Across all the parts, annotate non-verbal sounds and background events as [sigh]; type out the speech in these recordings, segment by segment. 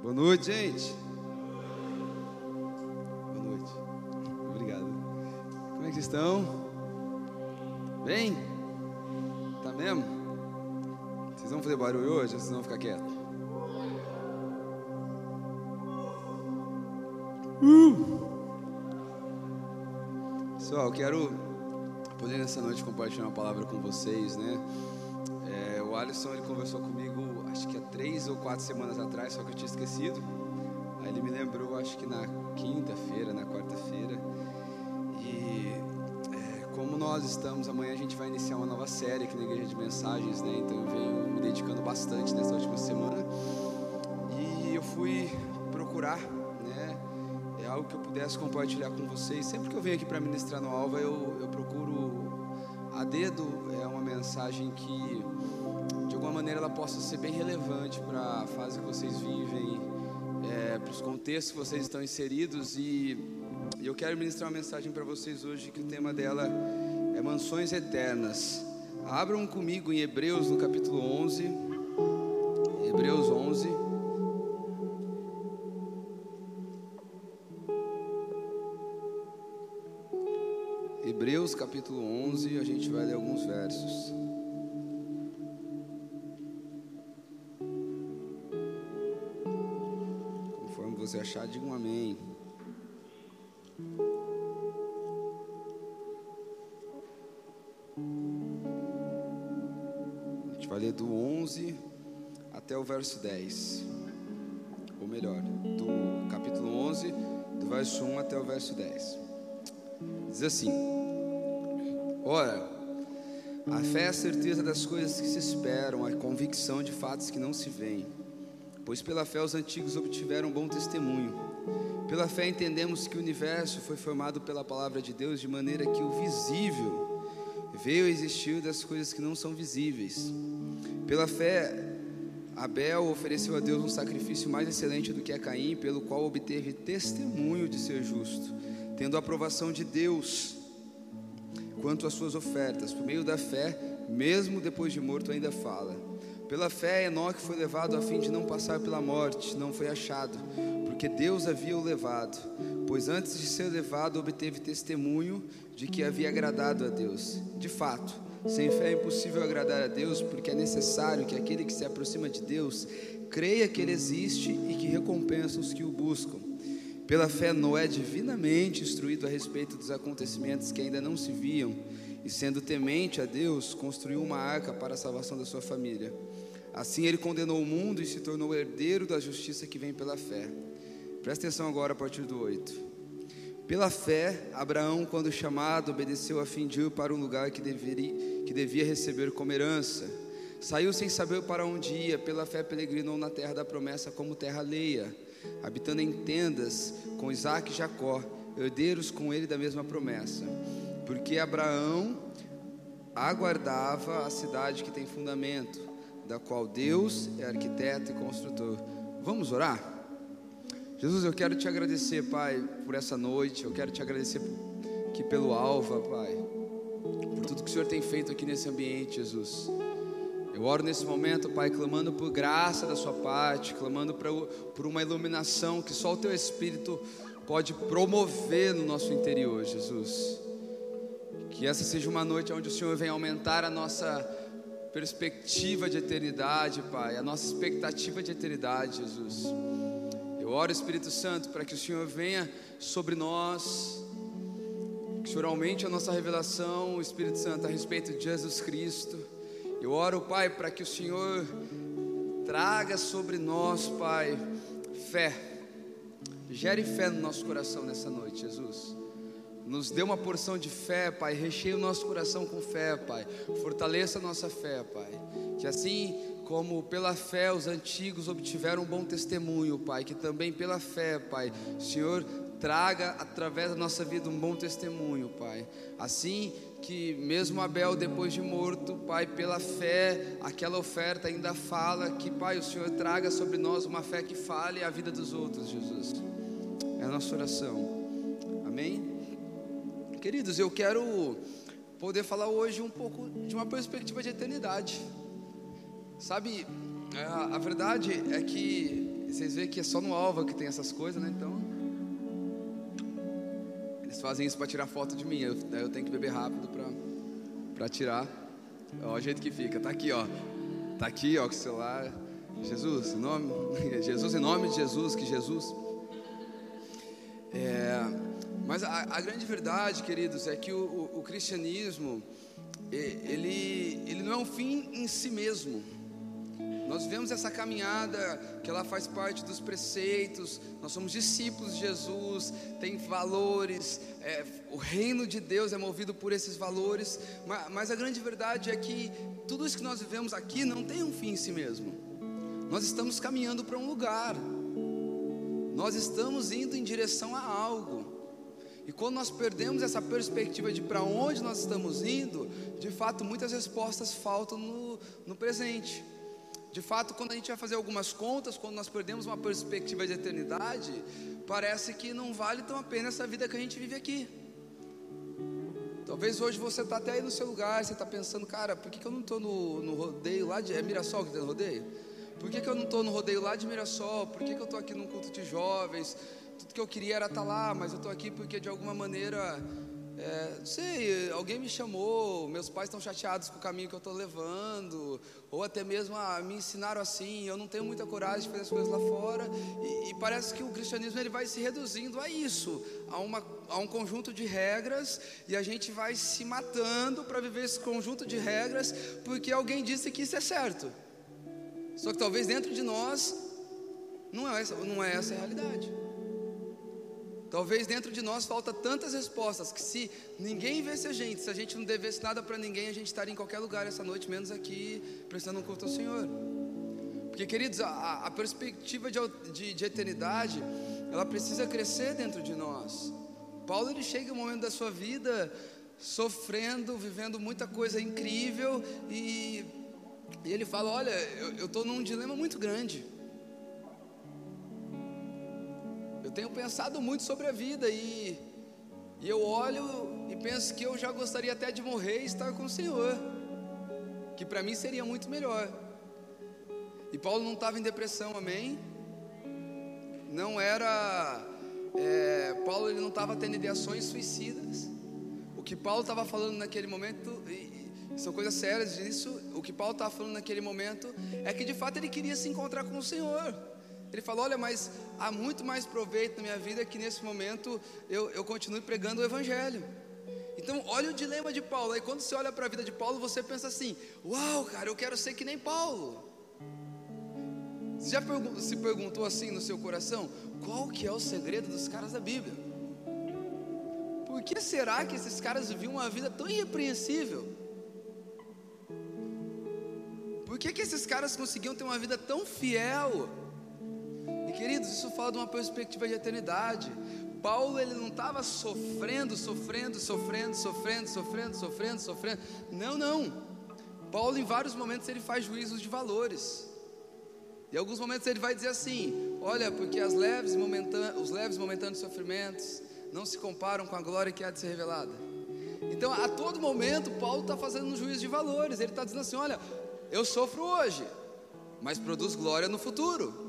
Boa noite, gente. Boa noite. Obrigado. Como é que vocês estão? Bem? Tá mesmo? Vocês vão fazer barulho hoje ou vocês vão ficar quietos? Uh! Pessoal, quero poder nessa noite compartilhar uma palavra com vocês, né? É, o Alisson ele conversou comigo, acho que há três ou quatro semanas atrás, só que eu tinha esquecido. Aí ele me lembrou, acho que na quinta-feira, na quarta-feira. E é, como nós estamos, amanhã a gente vai iniciar uma nova série aqui na Igreja de Mensagens, né? Então eu venho me dedicando bastante nessa última semana. E eu fui procurar, né? É algo que eu pudesse compartilhar com vocês. Sempre que eu venho aqui para ministrar no Alva, eu, eu dedo é uma mensagem que de alguma maneira ela possa ser bem relevante para a fase que vocês vivem, é, para os contextos que vocês estão inseridos e, e eu quero ministrar uma mensagem para vocês hoje que o tema dela é mansões eternas. Abram comigo em Hebreus no capítulo 11, Hebreus 11. Capítulo 11, a gente vai ler alguns versos. Conforme você achar, diga um amém. A gente vai ler do 11 até o verso 10. Ou melhor, do capítulo 11, do verso 1 até o verso 10. Diz assim: Ora, a fé é a certeza das coisas que se esperam, a convicção de fatos que não se veem. Pois pela fé os antigos obtiveram bom testemunho. Pela fé entendemos que o universo foi formado pela palavra de Deus, de maneira que o visível veio a existir das coisas que não são visíveis. Pela fé, Abel ofereceu a Deus um sacrifício mais excelente do que a Caim, pelo qual obteve testemunho de ser justo, tendo a aprovação de Deus quanto às suas ofertas. Por meio da fé, mesmo depois de morto, ainda fala. Pela fé, Enoque foi levado a fim de não passar pela morte, não foi achado, porque Deus havia o levado. Pois antes de ser levado, obteve testemunho de que havia agradado a Deus. De fato, sem fé é impossível agradar a Deus, porque é necessário que aquele que se aproxima de Deus creia que Ele existe e que recompensa os que o buscam. Pela fé, Noé, divinamente instruído a respeito dos acontecimentos que ainda não se viam, e sendo temente a Deus, construiu uma arca para a salvação da sua família. Assim ele condenou o mundo e se tornou herdeiro da justiça que vem pela fé. Presta atenção agora a partir do 8. Pela fé, Abraão, quando chamado, obedeceu a fim de ir para um lugar que, deveria, que devia receber como herança. Saiu sem saber para onde ia, pela fé peregrinou na terra da promessa como terra alheia habitando em tendas com Isaac e Jacó, herdeiros com ele da mesma promessa. Porque Abraão aguardava a cidade que tem fundamento, da qual Deus é arquiteto e construtor. Vamos orar? Jesus, eu quero te agradecer, Pai, por essa noite. Eu quero te agradecer aqui pelo Alva, Pai, por tudo que o Senhor tem feito aqui nesse ambiente, Jesus. Eu oro nesse momento, Pai, clamando por graça da Sua parte, clamando por uma iluminação que só o Teu Espírito pode promover no nosso interior, Jesus. Que essa seja uma noite onde o Senhor venha aumentar a nossa perspectiva de eternidade, Pai, a nossa expectativa de eternidade, Jesus. Eu oro, Espírito Santo, para que o Senhor venha sobre nós, que o Senhor aumente a nossa revelação, Espírito Santo, a respeito de Jesus Cristo. Eu oro, Pai, para que o Senhor traga sobre nós, Pai, fé. Gere fé no nosso coração nessa noite, Jesus. Nos dê uma porção de fé, Pai. Recheie o nosso coração com fé, Pai. Fortaleça a nossa fé, Pai. Que assim como pela fé os antigos obtiveram um bom testemunho, Pai, que também pela fé, Pai, o Senhor traga através da nossa vida um bom testemunho, Pai. Assim que mesmo Abel depois de morto, Pai, pela fé, aquela oferta ainda fala que, Pai, o Senhor traga sobre nós uma fé que fale a vida dos outros, Jesus. É a nossa oração. Amém? Queridos, eu quero poder falar hoje um pouco de uma perspectiva de eternidade. Sabe, é, a, verdade é que vocês veem que é só no Alva que tem essas coisas, né? Então, eles fazem isso para tirar foto de mim. Eu, eu tenho que beber rápido para tirar. Ó, o jeito que fica. Tá aqui, ó. Tá aqui, ó, com o celular. Jesus, em nome, [laughs] Jesus, em nome de Jesus, que Jesus. É, mas a, a, grande verdade, queridos, é que o, o, o cristianismo, ele, ele não é um fim em si mesmo. Nós vemos essa caminhada que ela faz parte dos preceitos, nós somos discípulos de Jesus, tem valores, é, o reino de Deus é movido por esses valores, mas, mas a grande verdade é que tudo isso que nós vivemos aqui não tem um fim em si mesmo, nós estamos caminhando para um lugar, nós estamos indo em direção a algo. E quando nós perdemos essa perspectiva de para onde nós estamos indo, de fato muitas respostas faltam no, no presente. De fato, quando a gente vai fazer algumas contas, quando nós perdemos uma perspectiva de eternidade, parece que não vale tão a pena essa vida que a gente vive aqui. Talvez hoje você está até aí no seu lugar, você está pensando, cara, por que, que eu não estou no, no, rodeio lá de. É Mirassol que tem no rodeio? Por que, que eu não estou no rodeio lá de Mirassol? Por que, que eu estou aqui num culto de jovens? Tudo que eu queria era estar tá lá, mas eu estou aqui porque de alguma maneira é, não sei, alguém me chamou, meus pais estão chateados com o caminho que eu estou levando, ou até mesmo ah, me ensinaram assim, eu não tenho muita coragem de fazer as coisas lá fora, e, e parece que o cristianismo ele vai se reduzindo a isso, a, uma, a um conjunto de regras, e a gente vai se matando para viver esse conjunto de regras, porque alguém disse que isso é certo, só que talvez dentro de nós não é essa, não é essa a realidade. Talvez dentro de nós falta tantas respostas que se ninguém visse a gente, se a gente não devesse nada para ninguém, a gente estaria em qualquer lugar essa noite, menos aqui, prestando um culto ao Senhor. Porque, queridos, a, a perspectiva de, de, de, eternidade, ela precisa crescer dentro de nós. Paulo ele chega um momento da sua vida sofrendo, vivendo muita coisa incrível e, e ele fala: Olha, eu estou num dilema muito grande. Eu tenho pensado muito sobre a vida e, e eu olho e penso que eu já gostaria até de morrer e estar com o Senhor, que para mim seria muito melhor. E Paulo não estava em depressão, amém? Não era. É, Paulo ele não estava tendo ideações suicidas. O que Paulo estava falando naquele momento, e, e são coisas sérias disso. O que Paulo estava falando naquele momento é que de fato ele queria se encontrar com o Senhor. Ele falou: Olha, mas há muito mais proveito na minha vida que nesse momento eu, eu continue pregando o Evangelho. Então, olha o dilema de Paulo. Aí, quando você olha para a vida de Paulo, você pensa assim: Uau, cara, eu quero ser que nem Paulo. Você já se perguntou assim no seu coração: Qual que é o segredo dos caras da Bíblia? Por que será que esses caras viviam uma vida tão irrepreensível? Por que, que esses caras conseguiam ter uma vida tão fiel? Queridos, isso fala de uma perspectiva de eternidade. Paulo ele não estava sofrendo, sofrendo, sofrendo, sofrendo, sofrendo, sofrendo, sofrendo. Não, não. Paulo em vários momentos ele faz juízos de valores. Em alguns momentos ele vai dizer assim: Olha, porque as leves os leves momentâneos sofrimentos não se comparam com a glória que há de ser revelada. Então, a todo momento, Paulo está fazendo um juízo de valores. Ele está dizendo assim: Olha, eu sofro hoje, mas produz glória no futuro.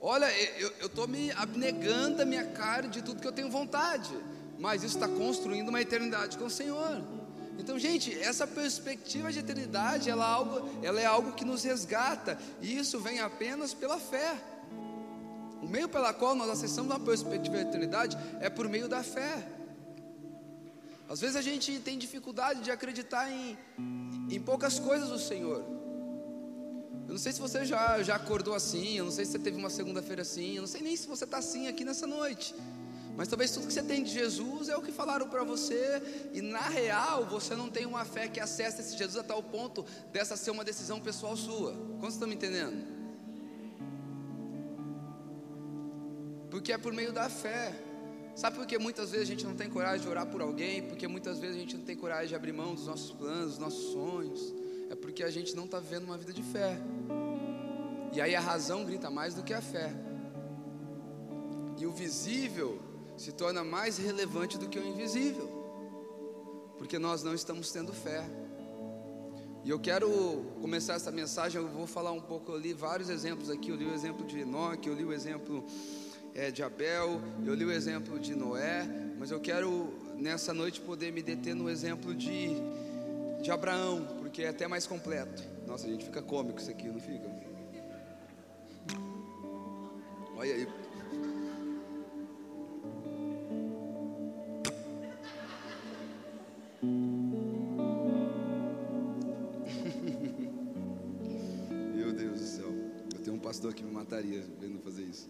Olha, eu estou me abnegando da minha carne de tudo que eu tenho vontade, mas isso está construindo uma eternidade com o Senhor. Então, gente, essa perspectiva de eternidade, ela é, algo, ela é algo que nos resgata, e isso vem apenas pela fé. O meio pela qual nós acessamos uma perspectiva de eternidade é por meio da fé. Às vezes a gente tem dificuldade de acreditar em, em poucas coisas do Senhor. Eu não sei se você já, já acordou assim, eu não sei se você teve uma segunda-feira assim, eu não sei nem se você está assim aqui nessa noite. Mas talvez tudo que você tem de Jesus é o que falaram para você, e na real você não tem uma fé que acessa esse Jesus a tal ponto dessa ser uma decisão pessoal sua. Como estão me entendendo? Porque é por meio da fé. Sabe por que muitas vezes a gente não tem coragem de orar por alguém? Porque muitas vezes a gente não tem coragem de abrir mão dos nossos planos, dos nossos sonhos porque a gente não está vivendo uma vida de fé. E aí a razão grita mais do que a fé. E o visível se torna mais relevante do que o invisível. porque nós não estamos tendo fé. E eu quero começar essa mensagem, eu vou falar um pouco, eu li vários exemplos aqui, eu li o exemplo de Enoque, eu li o exemplo é, de Abel, eu li o exemplo de Noé, mas eu quero nessa noite poder me deter no exemplo de, de Abraão, porque é até mais completo. Nossa, a gente fica cômico isso aqui, não fica? Olha aí. [laughs] Meu Deus do céu. Eu tenho um pastor que me mataria vendo fazer isso.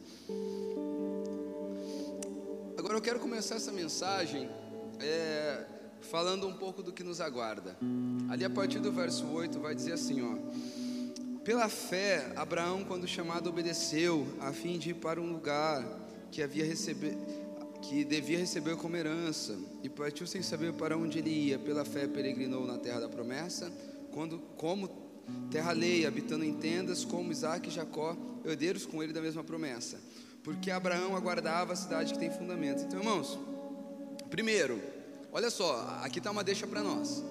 Agora eu quero começar essa mensagem é, falando um pouco do que nos aguarda. Ali a partir do verso 8 vai dizer assim, ó. Pela fé, Abraão, quando chamado, obedeceu, a fim de ir para um lugar que havia receber, que devia receber como herança, e partiu sem saber para onde ele ia. Pela fé, peregrinou na terra da promessa, quando, como terra alheia, habitando em tendas, como Isaac e Jacó, herdeiros com ele da mesma promessa. Porque Abraão aguardava a cidade que tem fundamentos. Então, irmãos, primeiro, olha só, aqui está uma deixa para nós.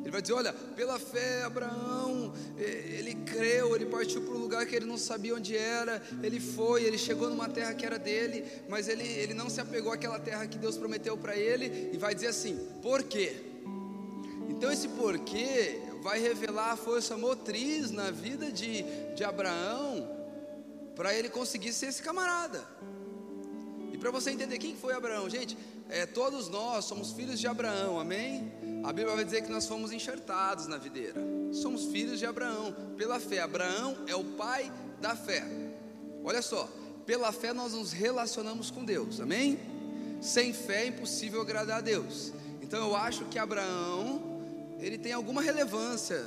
Ele vai dizer: Olha, pela fé, Abraão, ele creu, ele partiu para um lugar que ele não sabia onde era, ele foi, ele chegou numa terra que era dele, mas ele, ele não se apegou àquela terra que Deus prometeu para ele, e vai dizer assim: Por quê? Então, esse porquê vai revelar a força motriz na vida de, de Abraão, para ele conseguir ser esse camarada. Para você entender quem foi Abraão, gente, é, todos nós somos filhos de Abraão, amém? A Bíblia vai dizer que nós fomos enxertados na videira. Somos filhos de Abraão, pela fé. Abraão é o pai da fé. Olha só, pela fé nós nos relacionamos com Deus, amém? Sem fé é impossível agradar a Deus. Então eu acho que Abraão, ele tem alguma relevância.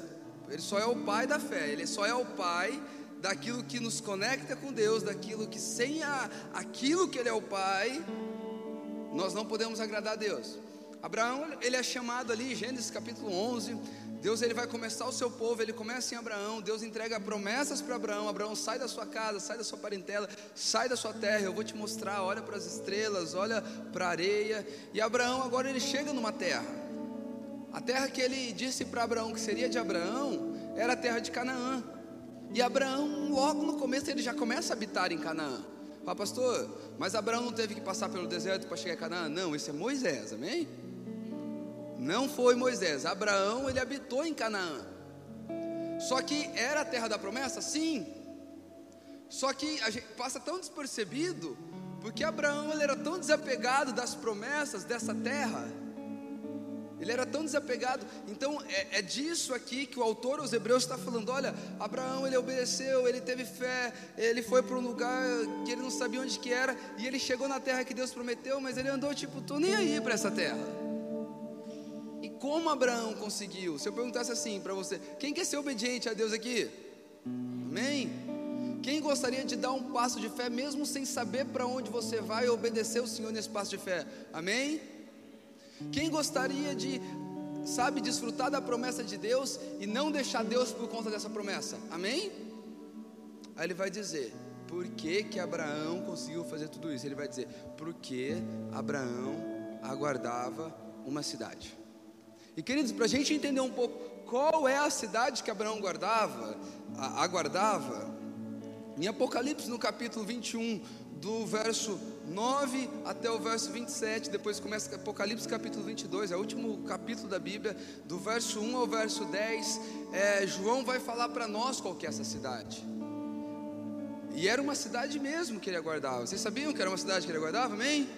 Ele só é o pai da fé, ele só é o pai daquilo que nos conecta com Deus, daquilo que sem a, aquilo que ele é o pai, nós não podemos agradar a Deus. Abraão, ele é chamado ali, Gênesis capítulo 11. Deus ele vai começar o seu povo, ele começa em Abraão. Deus entrega promessas para Abraão. Abraão sai da sua casa, sai da sua parentela, sai da sua terra. Eu vou te mostrar. Olha para as estrelas, olha para a areia. E Abraão agora ele chega numa terra. A terra que ele disse para Abraão que seria de Abraão era a terra de Canaã. E Abraão, logo no começo, ele já começa a habitar em Canaã. Fala, pastor, mas Abraão não teve que passar pelo deserto para chegar a Canaã? Não, esse é Moisés, amém? Não foi Moisés. Abraão, ele habitou em Canaã. Só que era a terra da promessa? Sim. Só que a gente passa tão despercebido, porque Abraão ele era tão desapegado das promessas dessa terra. Ele era tão desapegado. Então é, é, disso aqui que o autor aos Hebreus está falando. Olha, Abraão ele obedeceu, ele teve fé, ele foi para um lugar que ele não sabia onde que era e ele chegou na terra que Deus prometeu, mas ele andou tipo, tô nem aí para essa terra. E como Abraão conseguiu? Se eu perguntasse assim para você, quem quer ser obediente a Deus aqui? Amém? Quem gostaria de dar um passo de fé mesmo sem saber para onde você vai e obedecer o Senhor nesse passo de fé? Amém? Quem gostaria de, sabe, desfrutar da promessa de Deus e não deixar Deus por conta dessa promessa? Amém? Aí ele vai dizer: por que, que Abraão conseguiu fazer tudo isso? Ele vai dizer: porque Abraão aguardava uma cidade. E queridos, para a gente entender um pouco qual é a cidade que Abraão guardava, aguardava, em Apocalipse no capítulo 21, do verso 9 até o verso 27, depois começa Apocalipse capítulo 22, é o último capítulo da Bíblia, do verso 1 ao verso 10, é, João vai falar para nós qual que é essa cidade. E era uma cidade mesmo que ele aguardava. Vocês sabiam que era uma cidade que ele aguardava? Amém?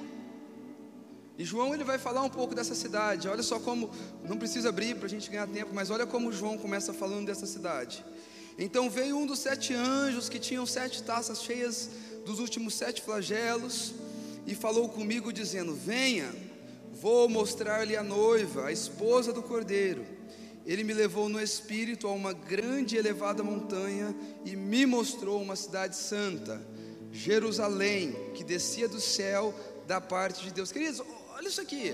E João ele vai falar um pouco dessa cidade. Olha só como, não precisa abrir para a gente ganhar tempo, mas olha como João começa falando dessa cidade. Então veio um dos sete anjos que tinham sete taças cheias dos últimos sete flagelos e falou comigo dizendo: Venha, vou mostrar-lhe a noiva, a esposa do cordeiro. Ele me levou no espírito a uma grande e elevada montanha e me mostrou uma cidade santa, Jerusalém, que descia do céu da parte de Deus. Queridos, Olha isso aqui.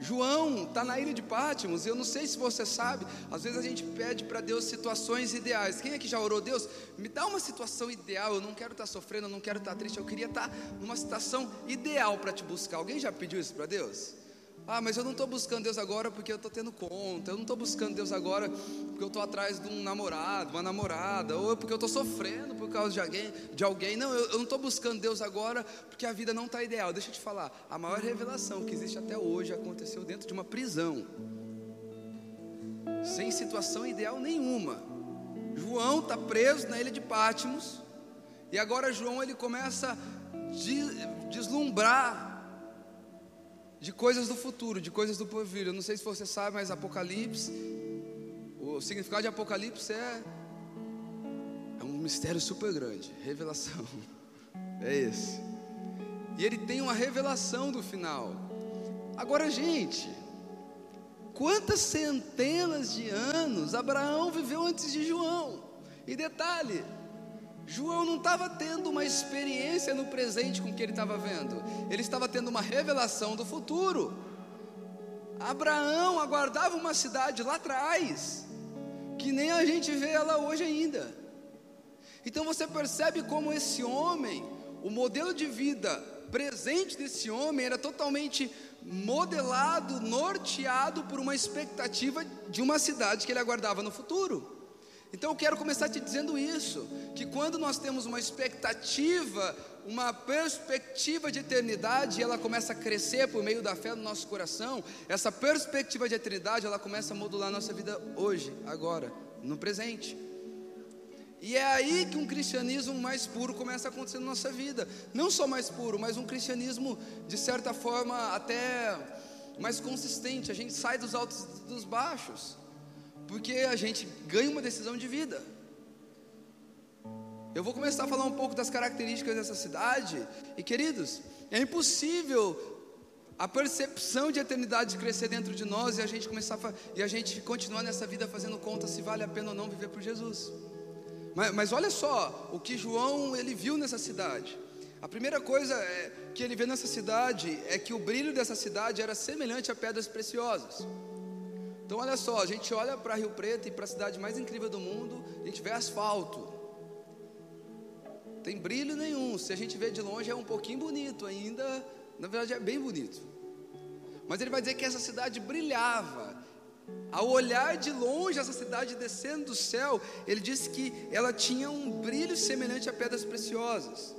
João está na ilha de Pátimos, eu não sei se você sabe, às vezes a gente pede para Deus situações ideais. Quem é que já orou, Deus? Me dá uma situação ideal, eu não quero estar tá sofrendo, eu não quero estar tá triste, eu queria estar tá numa situação ideal para te buscar. Alguém já pediu isso para Deus? Ah, mas eu não estou buscando Deus agora porque eu estou tendo conta. Eu não estou buscando Deus agora porque eu estou atrás de um namorado, uma namorada, ou porque eu estou sofrendo por causa de alguém. De alguém. Não, eu, eu não estou buscando Deus agora porque a vida não está ideal. Deixa eu te falar, a maior revelação que existe até hoje aconteceu dentro de uma prisão, sem situação ideal nenhuma. João está preso na ilha de Pátimos e agora João ele começa a deslumbrar de coisas do futuro, de coisas do porvir. Eu não sei se você sabe, mas Apocalipse, o significado de Apocalipse é, é um mistério super grande, revelação. [laughs] É esse. E ele tem uma revelação do final. Agora, gente, quantas centenas de anos Abraão viveu antes de João? E detalhe, João não estava tendo uma experiência no presente com o que ele estava vendo, ele estava tendo uma revelação do futuro. Abraão aguardava uma cidade lá atrás, que nem a gente vê ela hoje ainda. Então você percebe como esse homem, o modelo de vida presente desse homem era totalmente modelado, norteado por uma expectativa de uma cidade que ele aguardava no futuro. Então eu quero começar te dizendo isso, que quando nós temos uma expectativa, uma perspectiva de eternidade, ela começa a crescer por meio da fé no nosso coração, essa perspectiva de eternidade, ela começa a modular a nossa vida hoje, agora, no presente. E é aí que um cristianismo mais puro começa a acontecer na nossa vida. Não só mais puro, mas um cristianismo, de certa forma, até mais consistente. A gente sai dos altos e dos baixos porque a gente ganha uma decisão de vida. Eu vou começar a falar um pouco das características dessa cidade, e queridos, é impossível a percepção de eternidade crescer dentro de nós e a gente começar a, e a gente continuar nessa vida fazendo conta se vale a pena ou não viver por Jesus. Mas, mas olha só o que João ele viu nessa cidade. A primeira coisa é, que ele vê nessa cidade é que o brilho dessa cidade era semelhante a pedras preciosas. Então, olha só, a gente olha para Rio Preto e para a cidade mais incrível do mundo, a gente vê asfalto. Tem brilho nenhum. Se a gente vê de longe, é um pouquinho bonito ainda. Na verdade, é bem bonito. Mas ele vai dizer que essa cidade brilhava. Ao olhar de longe essa cidade descendo do céu, ele disse que ela tinha um brilho semelhante a pedras preciosas.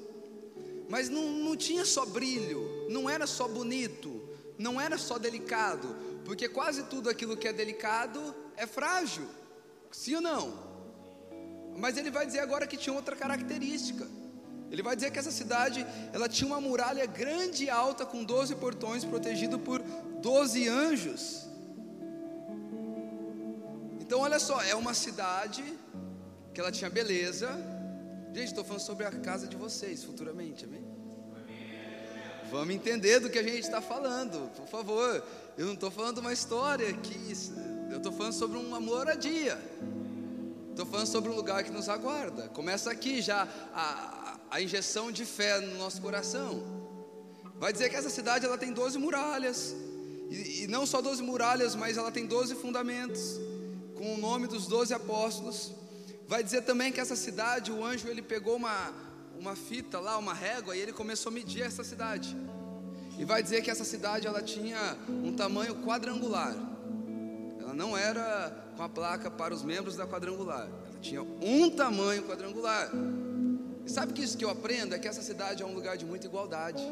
Mas não, não tinha só brilho, não era só bonito, não era só delicado, porque quase tudo aquilo que é delicado é frágil, sim ou não? Mas ele vai dizer agora que tinha outra característica. Ele vai dizer que essa cidade, ela tinha uma muralha grande e alta com 12 portões, protegido por 12 anjos. Então olha só, é uma cidade que ela tinha beleza. Gente, estou falando sobre a casa de vocês futuramente, amém? Vamos entender do que a gente está falando, por favor. Eu não estou falando uma história que. Eu estou falando sobre uma moradia. Estou falando sobre um lugar que nos aguarda. Começa aqui já a, a injeção de fé no nosso coração. Vai dizer que essa cidade ela tem 12 muralhas. E, e não só 12 muralhas, mas ela tem 12 fundamentos. Com o nome dos 12 apóstolos. Vai dizer também que essa cidade, o anjo ele pegou uma, uma fita lá, uma régua, e ele começou a medir essa cidade. E vai dizer que essa cidade ela tinha um tamanho quadrangular. Ela não era com a placa para os membros da quadrangular. Ela tinha um tamanho quadrangular. E sabe que isso que eu aprendo é que essa cidade é um lugar de muita igualdade.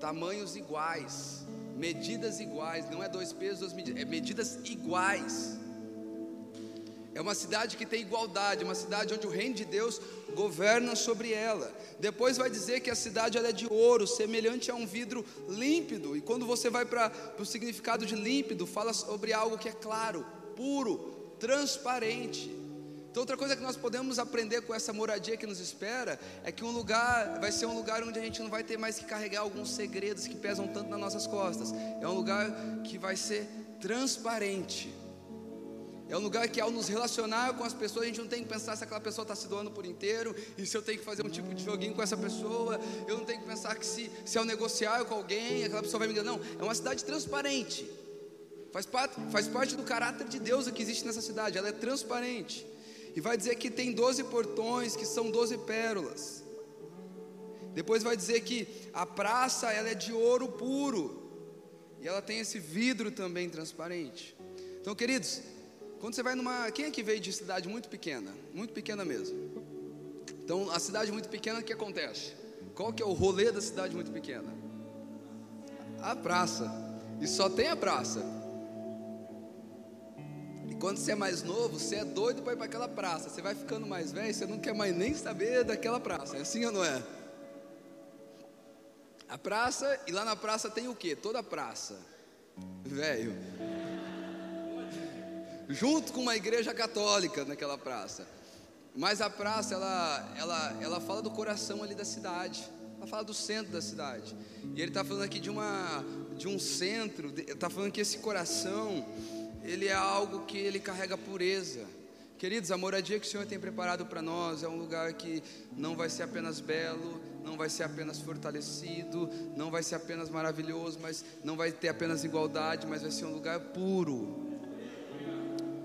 Tamanhos iguais, medidas iguais, não é dois pesos, duas medidas, é medidas iguais. É uma cidade que tem igualdade, uma cidade onde o reino de Deus governa sobre ela. Depois vai dizer que a cidade é de ouro, semelhante a um vidro límpido. E quando você vai para o significado de límpido, fala sobre algo que é claro, puro, transparente. Então, outra coisa que nós podemos aprender com essa moradia que nos espera é que um lugar vai ser um lugar onde a gente não vai ter mais que carregar alguns segredos que pesam tanto nas nossas costas. É um lugar que vai ser transparente. É um lugar que ao nos relacionar com as pessoas, a gente não tem que pensar se aquela pessoa está se doando por inteiro, e se eu tenho que fazer um tipo de joguinho com essa pessoa, eu não tenho que pensar que se, se ao negociar com alguém, aquela pessoa vai me enganar. Não, é uma cidade transparente. Faz parte, faz parte do caráter de Deus que existe nessa cidade, ela é transparente. E vai dizer que tem 12 portões, que são 12 pérolas. Depois vai dizer que a praça ela é de ouro puro. e ela tem esse vidro também transparente. Então, queridos, quando você vai numa. Quem é que veio de cidade muito pequena? Muito pequena mesmo. Então, a cidade muito pequena, o que acontece? Qual que é o rolê da cidade muito pequena? A praça. E só tem a praça. E quando você é mais novo, você é doido para ir para aquela praça. Você vai ficando mais velho, você não quer mais nem saber daquela praça. É assim ou não é? A praça, e lá na praça tem o que? Toda praça. Velho. Junto com uma igreja católica naquela praça. Mas a praça, ela, ela, ela fala do coração ali da cidade. Ela fala do centro da cidade. E ele está falando aqui de, uma, de um centro. Está falando que esse coração, ele é algo que ele carrega pureza. Queridos, a moradia que o Senhor tem preparado para nós é um lugar que não vai ser apenas belo, não vai ser apenas fortalecido, não vai ser apenas maravilhoso, mas não vai ter apenas igualdade, mas vai ser um lugar puro.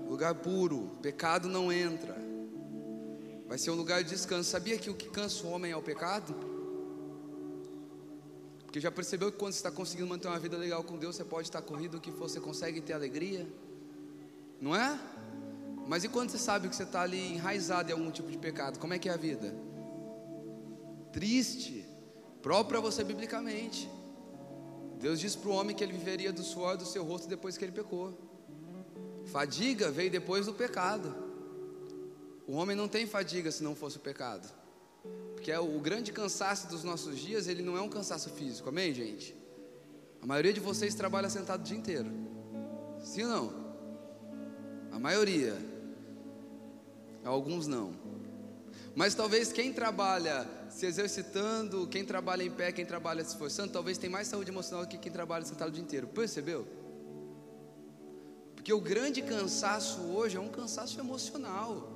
Lugar puro, pecado não entra. Vai ser um lugar de descanso. Sabia que o que cansa o homem é o pecado? Porque já percebeu que quando você está conseguindo manter uma vida legal com Deus, você pode estar corrido que for, você consegue ter alegria? Não é? Mas e quando você sabe que você está ali enraizado em algum tipo de pecado? Como é que é a vida? triste, próprio para você biblicamente. Deus disse para o homem que ele viveria do suor do seu rosto depois que ele pecou. Fadiga veio depois do pecado. O homem não tem fadiga se não fosse o pecado. Porque é o grande cansaço dos nossos dias, ele não é um cansaço físico, amém, gente? A maioria de vocês trabalha sentado o dia inteiro. Sim ou não? A maioria. Alguns não. Mas talvez quem trabalha se exercitando, quem trabalha em pé, quem trabalha se esforçando, talvez tenha mais saúde emocional do que quem trabalha sentado o dia inteiro. Percebeu? Porque o grande cansaço hoje é um cansaço emocional.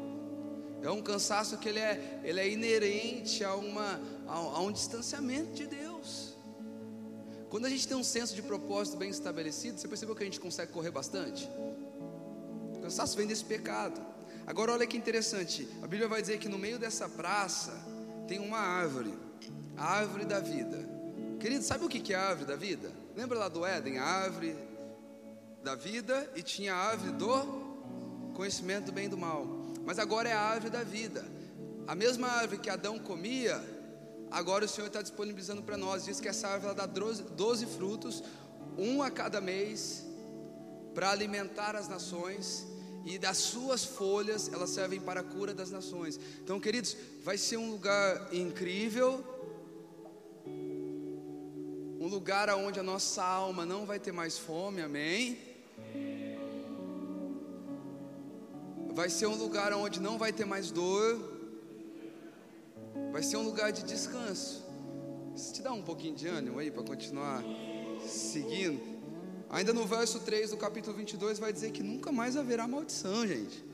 É um cansaço que ele é, ele é inerente a, uma, a, a um distanciamento de Deus. Quando a gente tem um senso de propósito bem estabelecido, você percebeu que a gente consegue correr bastante? O cansaço vem desse pecado. Agora olha que interessante, a Bíblia vai dizer que no meio dessa praça tem uma árvore, a árvore da vida. Querido, sabe o que é a árvore da vida? Lembra lá do Éden, a árvore da vida e tinha a árvore do conhecimento do bem e do mal. Mas agora é a árvore da vida. A mesma árvore que Adão comia, agora o Senhor está disponibilizando para nós. Diz que essa árvore dá 12, 12 frutos, um a cada mês, para alimentar as nações e das suas folhas elas servem para a cura das nações. Então, queridos, vai ser um lugar incrível, um lugar onde a nossa alma não vai ter mais fome, amém? Vai ser um lugar onde não vai ter mais dor, vai ser um lugar de descanso. Isso te dá um pouquinho de ânimo aí para continuar seguindo. Ainda no verso 3 do capítulo 22 vai dizer que nunca mais haverá maldição, gente.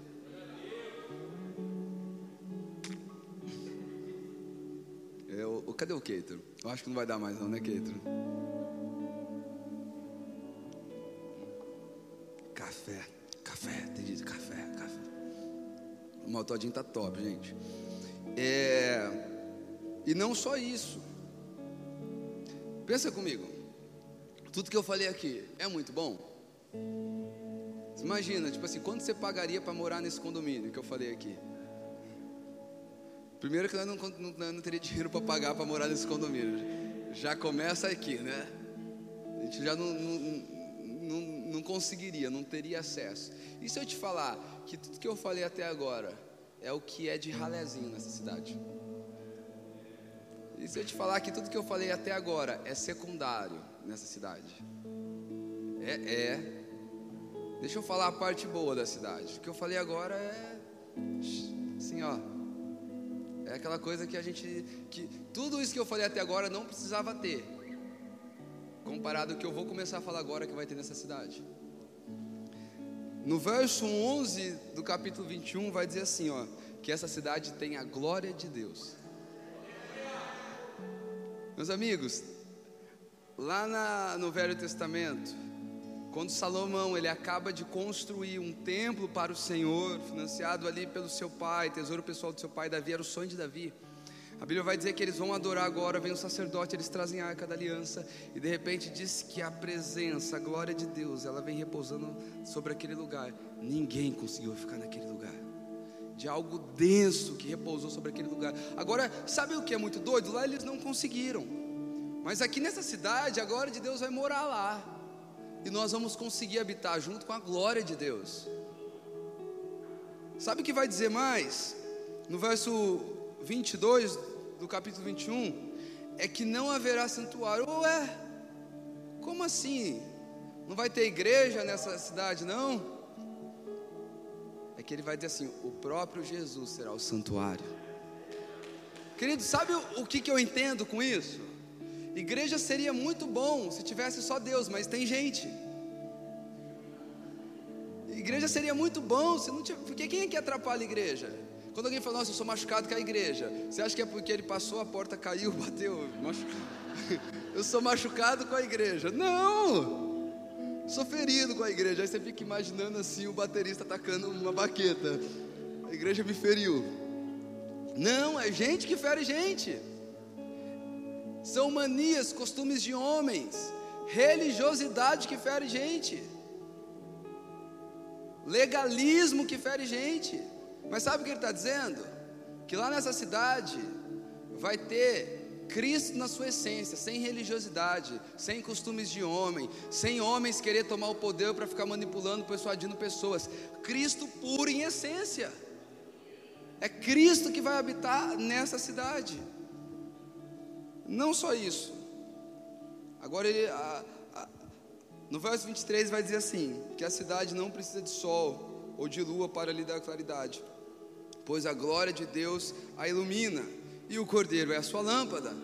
Eu, é, cadê o Keitro? Eu acho que não vai dar mais não, né, Keitro? Café, café, tem gente, café, café. O maltodinho tá top, gente. É, e não só isso. Pensa comigo. Tudo que eu falei aqui é muito bom? Imagina, tipo assim, quanto você pagaria para morar nesse condomínio que eu falei aqui? Primeiro que eu não, não, não teria dinheiro para pagar para morar nesse condomínio. Já começa aqui, né? A gente já não, não, não conseguiria, não teria acesso. E se eu te falar que tudo que eu falei até agora é o que é de ralézinho nessa cidade? E se eu te falar que tudo que eu falei até agora é secundário nessa cidade? É, é. Deixa eu falar a parte boa da cidade. O que eu falei agora é. Assim, ó. É aquela coisa que a gente. que Tudo isso que eu falei até agora não precisava ter. Comparado ao que eu vou começar a falar agora que vai ter nessa cidade. No verso 11 do capítulo 21 vai dizer assim, ó, que essa cidade tem a glória de Deus. Meus amigos, lá na, no Velho Testamento, quando Salomão ele acaba de construir um templo para o Senhor, financiado ali pelo seu pai, tesouro pessoal do seu pai Davi, era o sonho de Davi. A Bíblia vai dizer que eles vão adorar agora, vem o sacerdote, eles trazem a arca da aliança, e de repente diz que a presença, a glória de Deus, ela vem repousando sobre aquele lugar. Ninguém conseguiu ficar naquele lugar. De algo denso que repousou sobre aquele lugar. Agora, sabe o que é muito doido? Lá eles não conseguiram. Mas aqui nessa cidade, a glória de Deus vai morar lá. E nós vamos conseguir habitar junto com a glória de Deus. Sabe o que vai dizer mais? No verso 22 do capítulo 21, é que não haverá santuário. Ué, como assim? Não vai ter igreja nessa cidade, não? É que ele vai dizer assim: o próprio Jesus será o santuário. Querido, sabe o, que, que eu entendo com isso? Igreja seria muito bom se tivesse só Deus, mas tem gente. Igreja seria muito bom se não tivesse. Porque quem é que atrapalha a igreja? Quando alguém fala, nossa, eu sou machucado com a igreja, você acha que é porque ele passou, a porta caiu, [laughs] bateu, eu sou machucado com a igreja. Não! Sou ferido com a igreja. Aí você fica imaginando assim o baterista atacando uma baqueta. A igreja me feriu. Não, é gente que fere gente. São manias, costumes de homens, religiosidade que fere gente, legalismo que fere gente. Mas sabe o que ele está dizendo? Que lá nessa cidade vai ter Cristo na sua essência, sem religiosidade, sem costumes de homem, sem homens querer tomar o poder para ficar manipulando, persuadindo pessoas. Cristo puro em essência. É Cristo que vai habitar nessa cidade. Não só isso. Agora ele, a, a, no verso 23 vai dizer assim: que a cidade não precisa de sol ou de lua para lhe dar claridade pois a glória de Deus a ilumina, e o cordeiro é a sua lâmpada.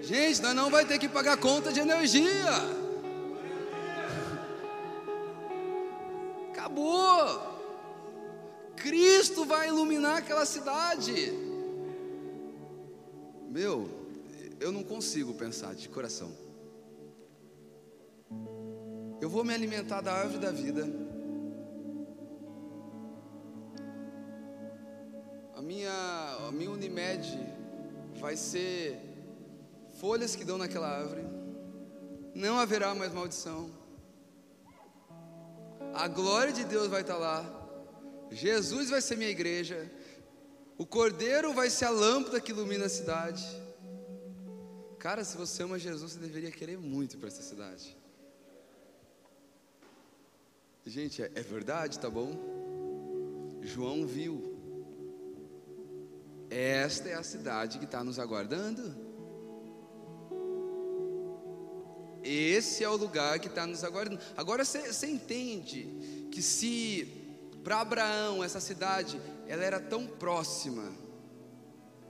Gente, nós não vai ter que pagar conta de energia. Acabou. Cristo vai iluminar aquela cidade. Meu, eu não consigo pensar de coração. Eu vou me alimentar da árvore da vida minha, a minha Unimed vai ser folhas que dão naquela árvore, não haverá mais maldição, a glória de Deus vai estar lá, Jesus vai ser minha igreja, o cordeiro vai ser a lâmpada que ilumina a cidade. Cara, se você ama Jesus, você deveria querer muito para essa cidade. Gente, é, é verdade, tá bom? João viu esta é a cidade que está nos aguardando. Esse é o lugar que está nos aguardando. Agora você entende que se para Abraão essa cidade ela era tão próxima,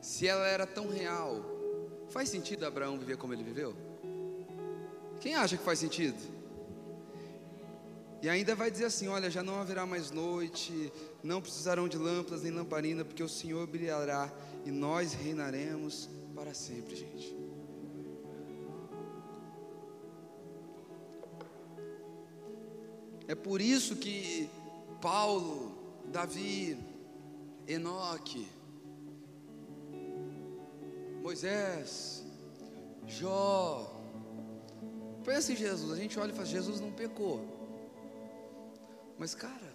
se ela era tão real, faz sentido Abraão viver como ele viveu? Quem acha que faz sentido? E ainda vai dizer assim: Olha, já não haverá mais noite, não precisarão de lâmpadas nem lamparina, porque o Senhor brilhará e nós reinaremos para sempre, gente. É por isso que Paulo, Davi, Enoque, Moisés, Jó, pensa em Jesus, a gente olha e fala, Jesus não pecou. Mas, cara,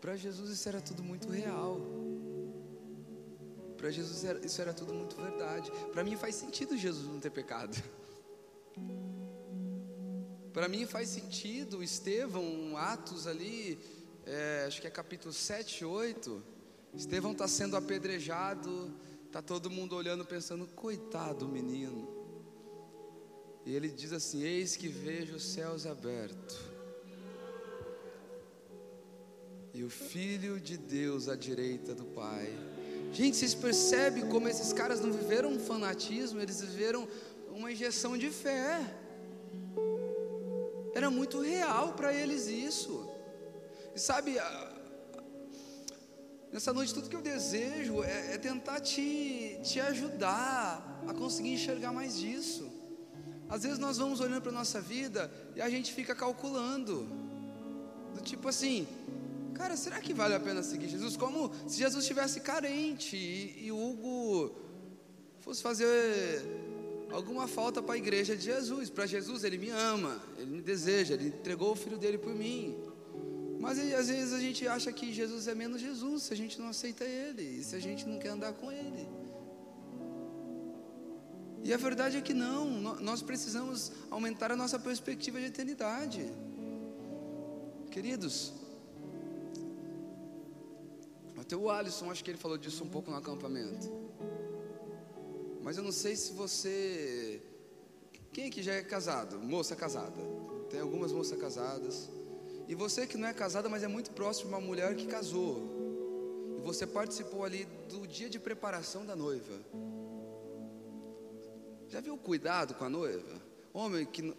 para Jesus isso era tudo muito real. Para Jesus isso era tudo muito verdade. Para mim faz sentido Jesus não ter pecado. [laughs] Para mim faz sentido Estevão, Atos ali, é, acho que é capítulo 7, 8. Estevão está sendo apedrejado, está todo mundo olhando, pensando, coitado menino. E ele diz assim: Eis que vejo os céus abertos e o Filho de Deus à direita do Pai. Gente, vocês percebem como esses caras não viveram um fanatismo, eles viveram uma injeção de fé. Era muito real para eles isso. E sabe, nessa noite tudo que eu desejo é, é tentar te, te ajudar a conseguir enxergar mais disso. Às vezes nós vamos olhando para a nossa vida e a gente fica calculando. Do tipo assim, Cara, será que vale a pena seguir Jesus? Como se Jesus estivesse carente e, e Hugo fosse fazer alguma falta para a igreja de Jesus. Para Jesus, Ele me ama, Ele me deseja, Ele entregou o filho dele por mim. Mas às vezes a gente acha que Jesus é menos Jesus se a gente não aceita Ele, e se a gente não quer andar com Ele. E a verdade é que não, nós precisamos aumentar a nossa perspectiva de eternidade. Queridos, até o Alisson, acho que ele falou disso um pouco no acampamento. Mas eu não sei se você. Quem aqui já é casado? Moça casada. Tem algumas moças casadas. E você que não é casada, mas é muito próximo de uma mulher que casou. E você participou ali do dia de preparação da noiva. Já viu o cuidado com a noiva? Homem que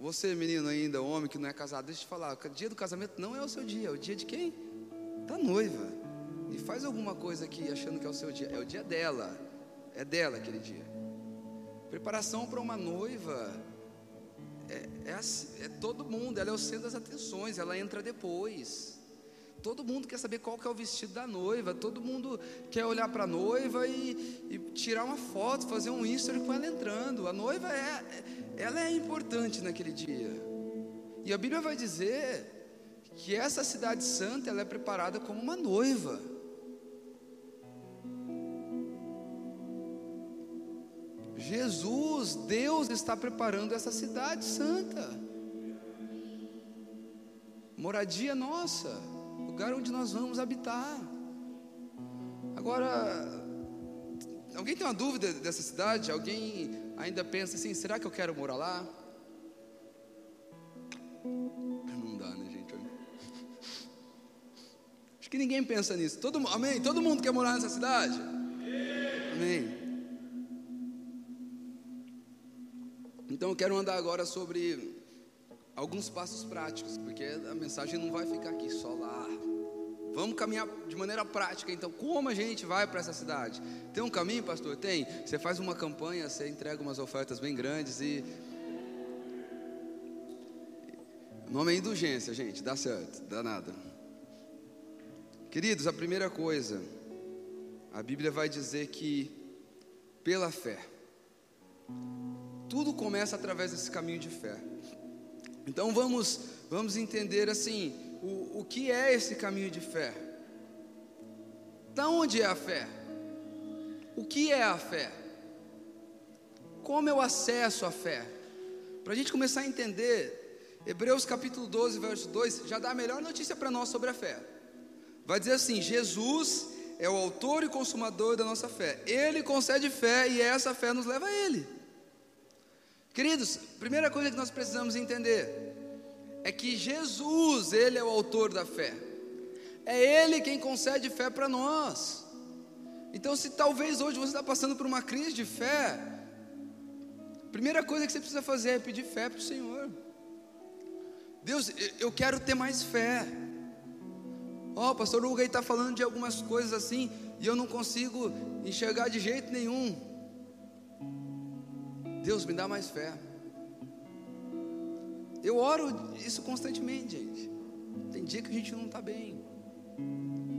você menino ainda, homem que não é casado, deixa eu te falar, o dia do casamento não é o seu dia, é o dia de quem? Da noiva. E faz alguma coisa aqui achando que é o seu dia, é o dia dela. É dela aquele dia. Preparação para uma noiva é, é, assim, é todo mundo, ela é o centro das atenções, ela entra depois. Todo mundo quer saber qual que é o vestido da noiva, todo mundo quer olhar para a noiva e, e, tirar uma foto, fazer um history com ela entrando. A noiva é, ela é importante naquele dia. E a Bíblia vai dizer que essa cidade santa ela é preparada como uma noiva. Jesus, Deus está preparando essa cidade santa. Moradia nossa, lugar onde nós vamos habitar. Agora, alguém tem uma dúvida dessa cidade? Alguém ainda pensa assim: será que eu quero morar lá? Não dá, né, gente? Acho que ninguém pensa nisso. Todo, amém? Todo mundo quer morar nessa cidade? Amém. Então eu quero andar agora sobre alguns passos práticos, porque a mensagem não vai ficar aqui só lá. Vamos caminhar de maneira prática, então, como a gente vai para essa cidade? Tem um caminho, pastor? Tem. Você faz uma campanha, você entrega umas ofertas bem grandes e. O nome é indulgência, gente, dá certo, dá nada. Queridos, a primeira coisa, a Bíblia vai dizer que, pela fé, tudo começa através desse caminho de fé. Então vamos, vamos entender assim, o, o que é esse caminho de fé? Da onde é a fé? O que é a fé? Como eu acesso a fé? Para a gente começar a entender, Hebreus capítulo 12, verso 2, já dá a melhor notícia para nós sobre a fé. Vai dizer assim: Jesus é o autor e consumador da nossa fé. Ele concede fé e essa fé nos leva a Ele. Queridos, primeira coisa que nós precisamos entender é que Jesus, Ele é o autor da fé, é Ele quem concede fé para nós. Então, se talvez hoje você está passando por uma crise de fé, primeira coisa que você precisa fazer é pedir fé para o Senhor. Deus, eu quero ter mais fé. Ó, oh, pastor Hugo aí está falando de algumas coisas assim, e eu não consigo enxergar de jeito nenhum. Deus me dá mais fé. Eu oro isso constantemente, gente. Tem dia que a gente não está bem.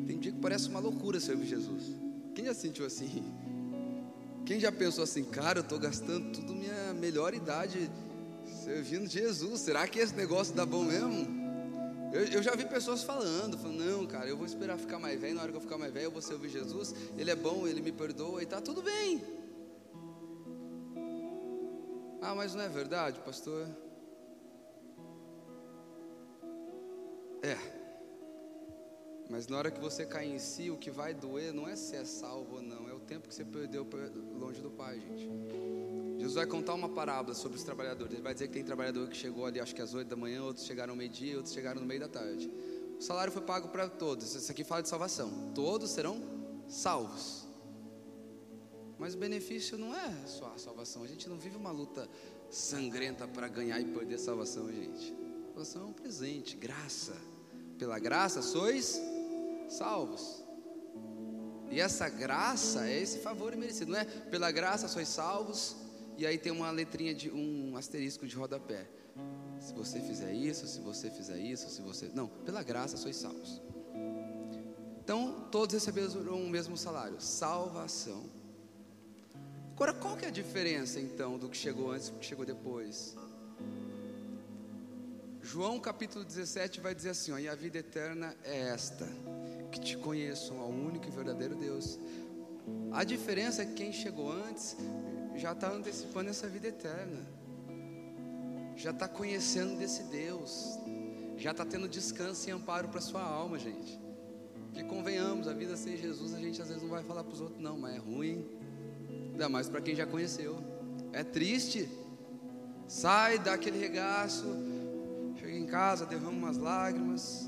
Tem dia que parece uma loucura servir Jesus. Quem já sentiu assim? Quem já pensou assim, cara, eu estou gastando tudo minha melhor idade servindo Jesus. Será que esse negócio dá bom mesmo? Eu, eu, já vi pessoas falando, falando, não, cara, eu vou esperar ficar mais velho. Na hora que eu ficar mais velho, eu vou servir Jesus. Ele é bom, ele me perdoa e tá tudo bem. Ah, mas não é verdade, pastor? É. Mas na hora que você cai em si, o que vai doer não é se é salvo ou não, é o tempo que você perdeu longe do Pai, gente. Jesus vai contar uma parábola sobre os trabalhadores. Ele vai dizer que tem trabalhador que chegou ali, acho que às 8 da manhã, outros chegaram ao meio-dia, outros chegaram no meio da tarde. O salário foi pago para todos. Isso aqui fala de salvação. Todos serão salvos. Mas o benefício não é só a salvação. A gente não vive uma luta sangrenta para ganhar e perder a salvação, gente. A salvação é um presente, graça. Pela graça sois salvos. E essa graça é esse favor imerecido, não é? Pela graça sois salvos. E aí tem uma letrinha de um asterisco de rodapé. Se você fizer isso, se você fizer isso, se você. Não, pela graça sois salvos. Então, todos receberam o mesmo salário: salvação. Agora, qual que é a diferença então do que chegou antes e do que chegou depois? João capítulo 17 vai dizer assim: ó, e a vida eterna é esta, que te conheçam ao único e verdadeiro Deus. A diferença é que quem chegou antes já está antecipando essa vida eterna, já está conhecendo desse Deus, já está tendo descanso e amparo para sua alma, gente. Que convenhamos, a vida sem Jesus a gente às vezes não vai falar para os outros, não, mas é ruim, ainda mais para quem já conheceu, é triste. Sai daquele regaço, chega em casa, derrama umas lágrimas,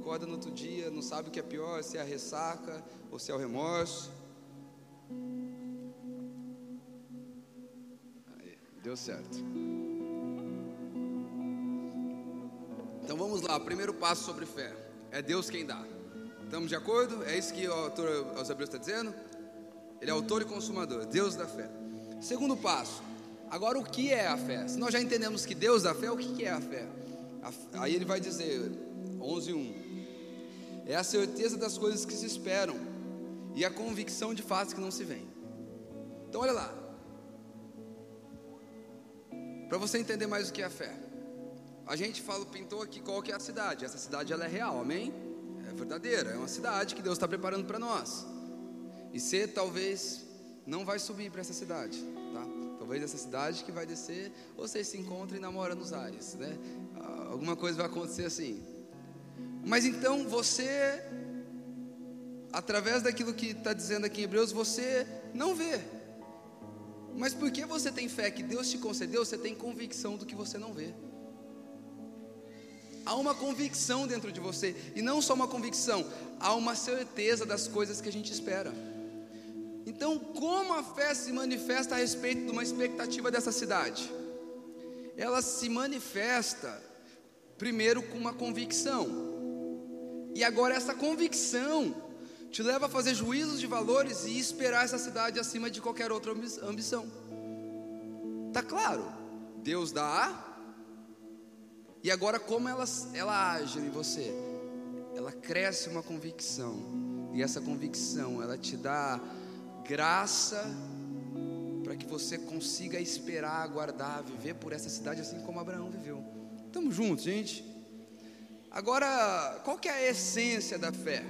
acorda no outro dia, não sabe o que é pior, se é a ressaca ou se é o remorso. Aí, deu certo. Então vamos lá, primeiro passo sobre fé. É Deus quem dá. Estamos de acordo? É isso que o autor aos está dizendo? Ele é autor e consumador, Deus da fé. Segundo passo. Agora o que é a fé? Se nós já entendemos que Deus dá fé, o que é a fé? Aí ele vai dizer, 11:1. É a certeza das coisas que se esperam e a convicção de fatos que não se veem. Então olha lá. Para você entender mais o que é a fé. A gente fala, pintou aqui qual que é a cidade. Essa cidade ela é real, amém? É verdadeira, é uma cidade que Deus está preparando para nós. E você talvez não vai subir para essa cidade, tá? Talvez essa cidade que vai descer, ou você se encontra e namora nos ares, né? Alguma coisa vai acontecer assim. Mas então você, através daquilo que está dizendo aqui em Hebreus, você não vê. Mas porque você tem fé que Deus te concedeu, você tem convicção do que você não vê. Há uma convicção dentro de você, e não só uma convicção, há uma certeza das coisas que a gente espera. Então, como a fé se manifesta a respeito de uma expectativa dessa cidade? Ela se manifesta primeiro com uma convicção, e agora essa convicção te leva a fazer juízos de valores e esperar essa cidade acima de qualquer outra ambição. Tá claro? Deus dá, e agora, como ela, ela age em você? Ela cresce uma convicção, e essa convicção ela te dá graça para que você consiga esperar, aguardar, viver por essa cidade assim como Abraão viveu. Estamos juntos, gente? Agora, qual que é a essência da fé?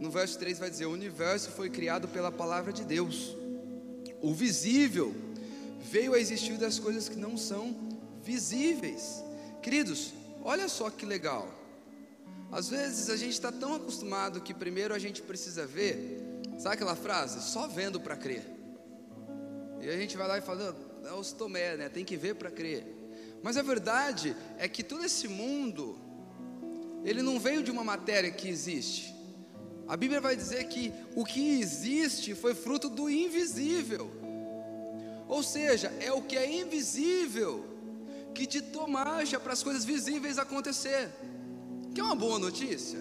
No verso 3 vai dizer: O universo foi criado pela palavra de Deus. O visível veio a existir das coisas que não são visíveis. Queridos, olha só que legal. Às vezes a gente está tão acostumado que primeiro a gente precisa ver, sabe aquela frase? Só vendo para crer. E a gente vai lá e fala, é os Tomé, né? Tem que ver para crer. Mas a verdade é que todo esse mundo, ele não veio de uma matéria que existe. A Bíblia vai dizer que o que existe foi fruto do invisível. Ou seja, é o que é invisível que ditou marcha para as coisas visíveis acontecer. Que é uma boa notícia.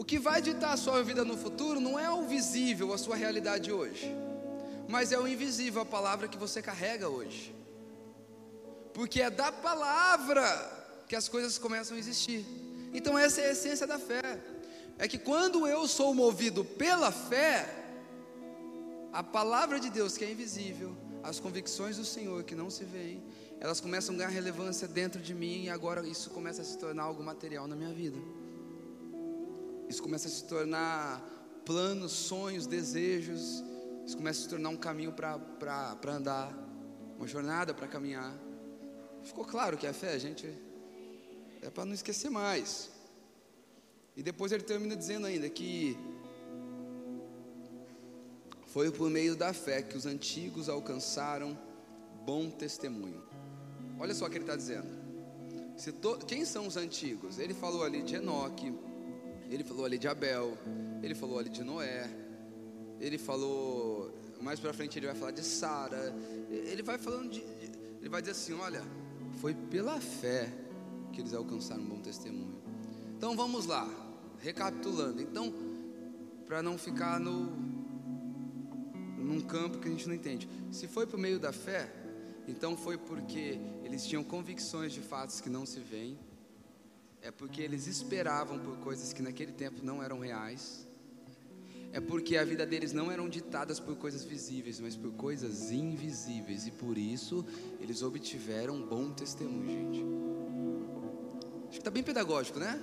O que vai ditar a sua vida no futuro não é o visível, a sua realidade hoje, mas é o invisível, a palavra que você carrega hoje. Porque é da palavra que as coisas começam a existir. Então essa é a essência da fé. É que quando eu sou movido pela fé, a palavra de Deus que é invisível, as convicções do Senhor que não se veem, elas começam a ganhar relevância dentro de mim e agora isso começa a se tornar algo material na minha vida. Isso começa a se tornar planos, sonhos, desejos. Isso começa a se tornar um caminho para andar, uma jornada para caminhar. Ficou claro que a fé, gente, é para não esquecer mais. E depois ele termina dizendo ainda que foi por meio da fé que os antigos alcançaram bom testemunho. Olha só o que ele está dizendo. To... Quem são os antigos? Ele falou ali de Enoque, ele falou ali de Abel, ele falou ali de Noé, ele falou. Mais para frente ele vai falar de Sara. Ele vai falando de. Ele vai dizer assim: olha, foi pela fé que eles alcançaram um bom testemunho. Então vamos lá, recapitulando. Então, para não ficar no num campo que a gente não entende. Se foi por meio da fé, então foi porque eles tinham convicções de fatos que não se veem, é porque eles esperavam por coisas que naquele tempo não eram reais, é porque a vida deles não eram ditadas por coisas visíveis, mas por coisas invisíveis, e por isso eles obtiveram um bom testemunho, gente. Acho que está bem pedagógico, né?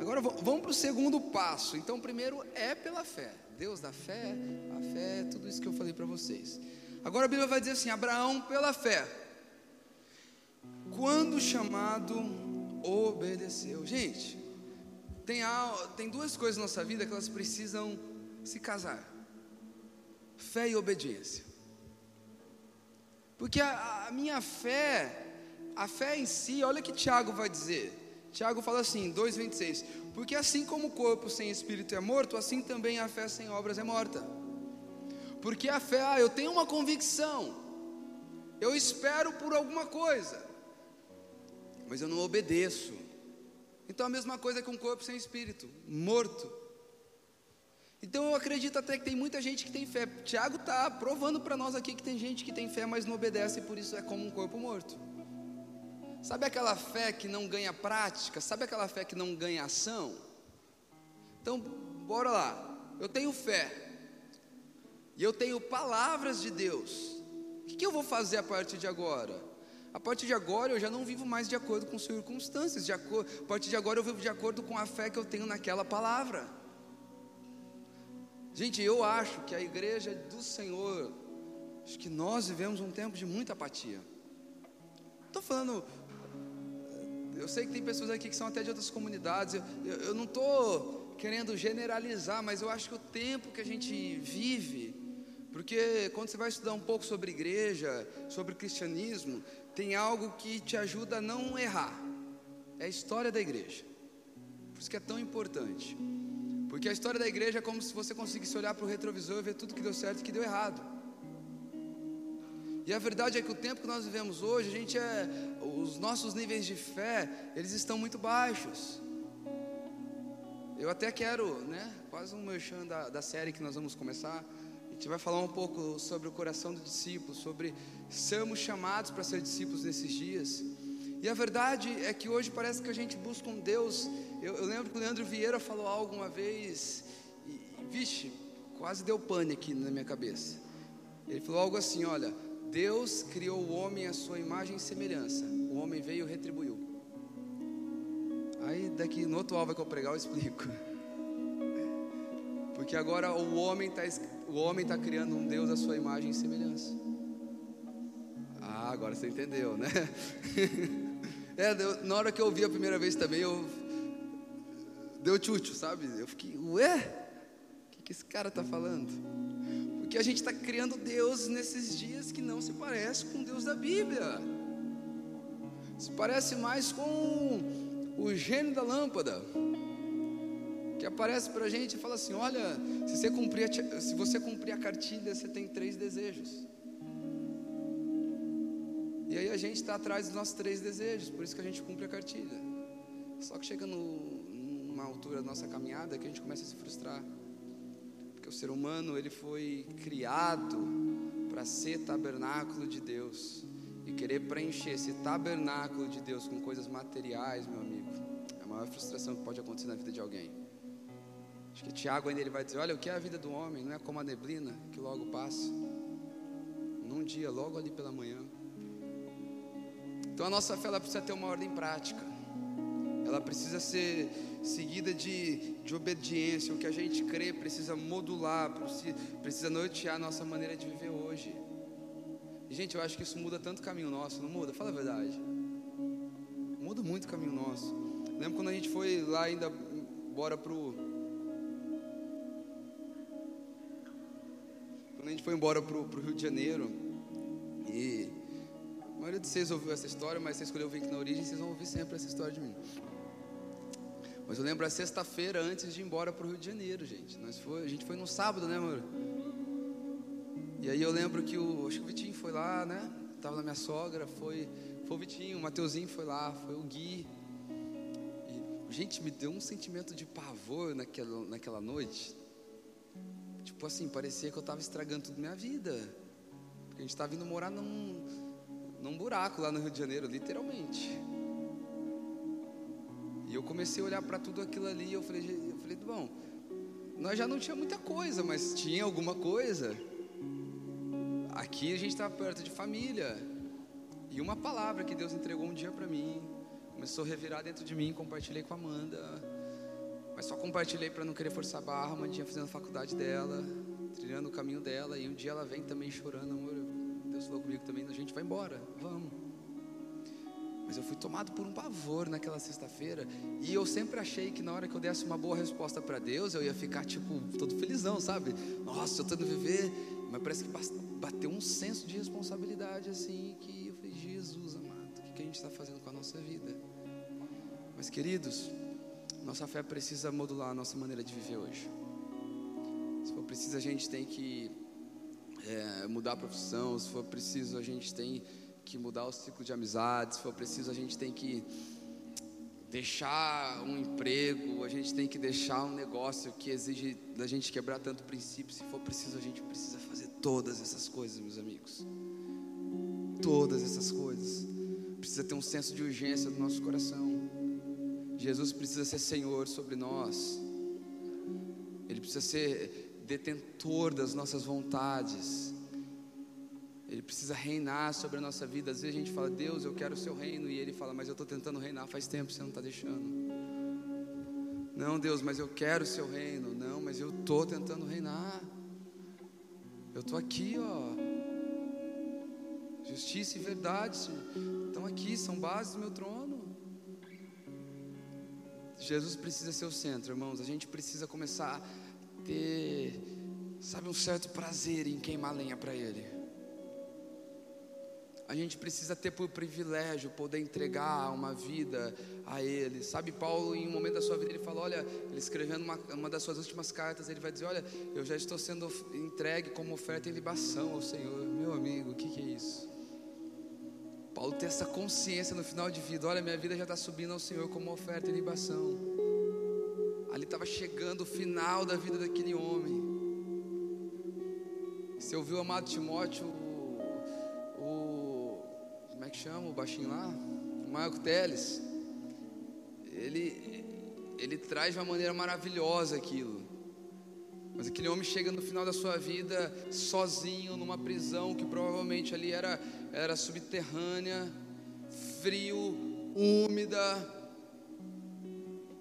Agora vamos para o segundo passo. Então, primeiro é pela fé. Deus da fé, a fé é tudo isso que eu falei para vocês. Agora a Bíblia vai dizer assim: Abraão, pela fé, quando chamado, obedeceu. Gente, tem, tem duas coisas na nossa vida que elas precisam se casar: fé e obediência. Porque a, a minha fé, a fé em si, olha o que Tiago vai dizer. Tiago fala assim, 2,26: Porque assim como o corpo sem espírito é morto, assim também a fé sem obras é morta. Porque a fé, ah, eu tenho uma convicção, eu espero por alguma coisa, mas eu não obedeço. Então a mesma coisa que um corpo sem espírito, morto. Então eu acredito até que tem muita gente que tem fé. Tiago está provando para nós aqui que tem gente que tem fé, mas não obedece, e por isso é como um corpo morto. Sabe aquela fé que não ganha prática? Sabe aquela fé que não ganha ação? Então, bora lá. Eu tenho fé. E eu tenho palavras de Deus. O que eu vou fazer a partir de agora? A partir de agora eu já não vivo mais de acordo com circunstâncias, de acordo, a partir de agora eu vivo de acordo com a fé que eu tenho naquela palavra. Gente, eu acho que a igreja do Senhor, acho que nós vivemos um tempo de muita apatia. Estou falando, eu sei que tem pessoas aqui que são até de outras comunidades, eu, eu, eu não estou querendo generalizar, mas eu acho que o tempo que a gente vive, porque quando você vai estudar um pouco sobre igreja, sobre cristianismo, tem algo que te ajuda a não errar. É a história da igreja. Por isso que é tão importante. Porque a história da igreja é como se você conseguisse olhar para o retrovisor e ver tudo que deu certo e que deu errado. E a verdade é que o tempo que nós vivemos hoje, a gente é, os nossos níveis de fé, eles estão muito baixos. Eu até quero, né, quase um merchan da, da série que nós vamos começar, a gente vai falar um pouco sobre o coração do discípulo, sobre sermos chamados para ser discípulos nesses dias. E a verdade é que hoje parece que a gente busca um Deus. Eu, eu lembro que o Leandro Vieira falou algo uma vez, e, e vixe, quase deu aqui na minha cabeça. Ele falou algo assim: olha, Deus criou o homem à sua imagem e semelhança, o homem veio e retribuiu. Aí daqui no outro aula que eu pregar eu explico. [laughs] Porque agora o homem está o homem está criando um Deus à sua imagem e semelhança. Ah, agora você entendeu, né? [laughs] é, na hora que eu ouvi a primeira vez também, eu deu tchutchu, sabe? Eu fiquei, ué, o que, que esse cara está falando? Porque a gente está criando Deus nesses dias que não se parece com o Deus da Bíblia. Se parece mais com o gênio da lâmpada que aparece para a gente e fala assim: olha, se você, cumprir a, se você cumprir a cartilha, você tem três desejos. E aí a gente está atrás dos nossos três desejos, por isso que a gente cumpre a cartilha. Só que chega no, numa altura da nossa caminhada que a gente começa a se frustrar. Porque o ser humano, ele foi criado para ser tabernáculo de Deus. E querer preencher esse tabernáculo de Deus com coisas materiais, meu amigo, é a maior frustração que pode acontecer na vida de alguém. Acho que Tiago ainda ele vai dizer: Olha, o que é a vida do homem? Não é como a neblina que logo passa, num dia, logo ali pela manhã. Então a nossa fé ela precisa ter uma ordem prática, ela precisa ser seguida de, de obediência. O que a gente crê precisa modular, precisa nortear a nossa maneira de viver hoje. E, gente, eu acho que isso muda tanto o caminho nosso, não muda? Fala a verdade. Muda muito o caminho nosso. Lembro quando a gente foi lá ainda, bora pro Quando a gente foi embora para o Rio de Janeiro, e a maioria de vocês ouviu essa história, mas você escolheu vir aqui na origem, vocês vão ouvir sempre essa história de mim. Mas eu lembro a sexta-feira antes de ir embora para o Rio de Janeiro, gente. Nós foi, a gente foi no sábado, né, amor? E aí eu lembro que o, acho que o Vitinho foi lá, né? Tava na minha sogra, foi, foi o Vitinho, o Mateuzinho foi lá, foi o Gui. E, gente, me deu um sentimento de pavor naquela, naquela noite. Tipo assim, parecia que eu estava estragando tudo minha vida. Porque a gente estava indo morar num, num buraco lá no Rio de Janeiro, literalmente. E eu comecei a olhar para tudo aquilo ali e eu falei, eu falei, bom, nós já não tinha muita coisa, mas tinha alguma coisa. Aqui a gente estava perto de família. E uma palavra que Deus entregou um dia para mim, começou a revirar dentro de mim, compartilhei com a Amanda. Mas só compartilhei para não querer forçar a barra, a Amandinha fazendo a faculdade dela, trilhando o caminho dela, e um dia ela vem também chorando, amor, Deus falou comigo também, a gente vai embora, vamos. Mas eu fui tomado por um pavor naquela sexta-feira. E eu sempre achei que na hora que eu desse uma boa resposta para Deus, eu ia ficar tipo todo felizão, sabe? Nossa, eu tô indo viver. Mas parece que bateu um senso de responsabilidade assim que eu falei, Jesus amado, o que a gente está fazendo com a nossa vida? Mas queridos, nossa fé precisa modular a nossa maneira de viver hoje. Se for preciso, a gente tem que é, mudar a profissão. Se for preciso, a gente tem que mudar o ciclo de amizades, se for preciso, a gente tem que deixar um emprego, a gente tem que deixar um negócio que exige da gente quebrar tanto princípio. Se for preciso, a gente precisa fazer todas essas coisas, meus amigos. Todas essas coisas. Precisa ter um senso de urgência no nosso coração. Jesus precisa ser Senhor sobre nós. Ele precisa ser detentor das nossas vontades. Ele precisa reinar sobre a nossa vida. Às vezes a gente fala, Deus, eu quero o seu reino. E ele fala, mas eu estou tentando reinar faz tempo, você não está deixando. Não, Deus, mas eu quero o seu reino. Não, mas eu estou tentando reinar. Eu estou aqui, ó. Justiça e verdade estão aqui, são bases do meu trono. Jesus precisa ser o centro, irmãos. A gente precisa começar a ter, sabe, um certo prazer em queimar lenha para Ele a gente precisa ter por privilégio poder entregar uma vida a Ele. Sabe, Paulo, em um momento da sua vida, ele falou: Olha, ele escrevendo uma, uma das suas últimas cartas, ele vai dizer: Olha, eu já estou sendo entregue como oferta em libação ao Senhor. Meu amigo, o que, que é isso? Paulo tem essa consciência no final de vida: Olha, minha vida já está subindo ao Senhor como oferta em libação. Ali estava chegando o final da vida daquele homem. Você ouviu, amado Timóteo, que chama o baixinho lá? O Marco Teles. Ele, ele traz de uma maneira maravilhosa aquilo. Mas aquele homem chega no final da sua vida sozinho numa prisão que provavelmente ali era, era subterrânea, frio, úmida.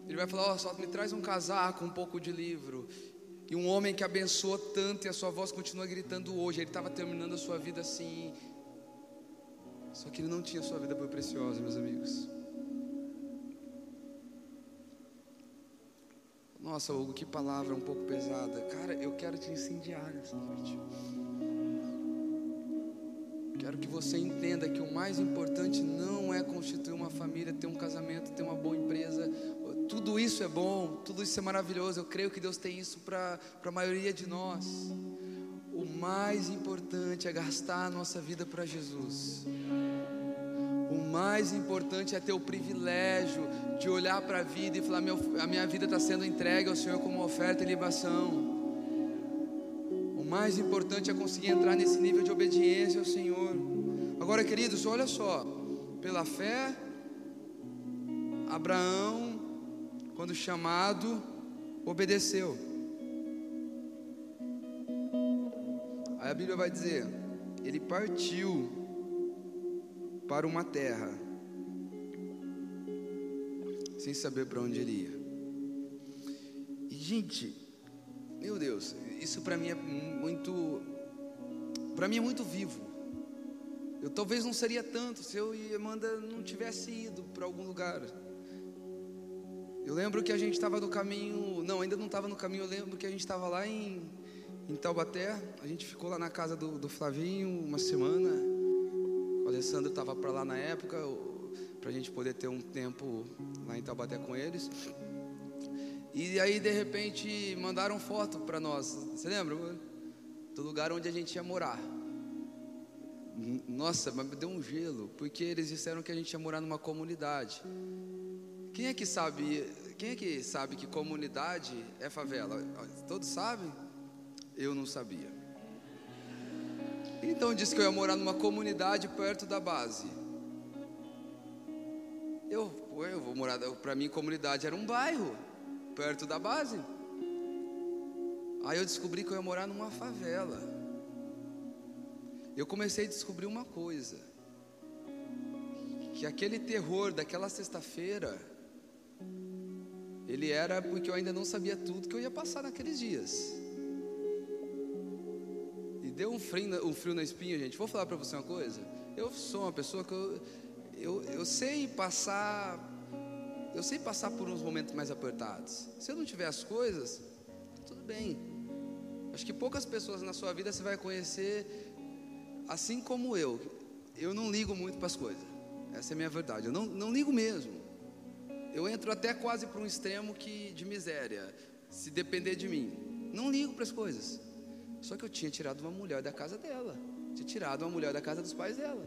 Ele vai falar: oh, só me traz um casaco, um pouco de livro. E um homem que abençoou tanto e a sua voz continua gritando hoje. Ele estava terminando a sua vida assim, só que ele não tinha sua vida por preciosa, meus amigos. Nossa, Hugo, que palavra um pouco pesada. Cara, eu quero te incendiar nessa noite. Quero que você entenda que o mais importante não é constituir uma família, ter um casamento, ter uma boa empresa. Tudo isso é bom, tudo isso é maravilhoso. Eu creio que Deus tem isso para a maioria de nós. O mais importante é gastar a nossa vida para Jesus. O mais importante é ter o privilégio de olhar para a vida e falar: a minha vida está sendo entregue ao Senhor como oferta e libação. O mais importante é conseguir entrar nesse nível de obediência ao Senhor. Agora, queridos, olha só: pela fé, Abraão, quando chamado, obedeceu. Aí a Bíblia vai dizer: ele partiu para uma terra, sem saber para onde iria. E, gente, meu Deus, isso para mim é muito, para mim é muito vivo. Eu talvez não seria tanto se eu e Amanda não tivesse ido para algum lugar. Eu lembro que a gente estava no caminho, não, ainda não estava no caminho. Eu lembro que a gente estava lá em, em Taubaté. A gente ficou lá na casa do, do Flavinho uma semana. Alessandro estava para lá na época, para a gente poder ter um tempo lá em Taubaté com eles. E aí, de repente, mandaram foto para nós. Você lembra? Do lugar onde a gente ia morar. Nossa, mas deu um gelo, porque eles disseram que a gente ia morar numa comunidade. Quem é que sabe? Quem é que sabe que comunidade é favela? Todos sabem? Eu não sabia. Então disse que eu ia morar numa comunidade perto da base. Eu, eu vou morar, para mim comunidade era um bairro perto da base. Aí eu descobri que eu ia morar numa favela. Eu comecei a descobrir uma coisa: que aquele terror daquela sexta-feira, ele era porque eu ainda não sabia tudo que eu ia passar naqueles dias. Deu um frio, um frio na espinha, gente. Vou falar para você uma coisa. Eu sou uma pessoa que eu, eu, eu sei passar, eu sei passar por uns momentos mais apertados. Se eu não tiver as coisas, tudo bem. Acho que poucas pessoas na sua vida você vai conhecer assim como eu. Eu não ligo muito para as coisas. Essa é a minha verdade. Eu não, não ligo mesmo. Eu entro até quase para um extremo que de miséria, se depender de mim. Não ligo para as coisas. Só que eu tinha tirado uma mulher da casa dela. Tinha tirado uma mulher da casa dos pais dela.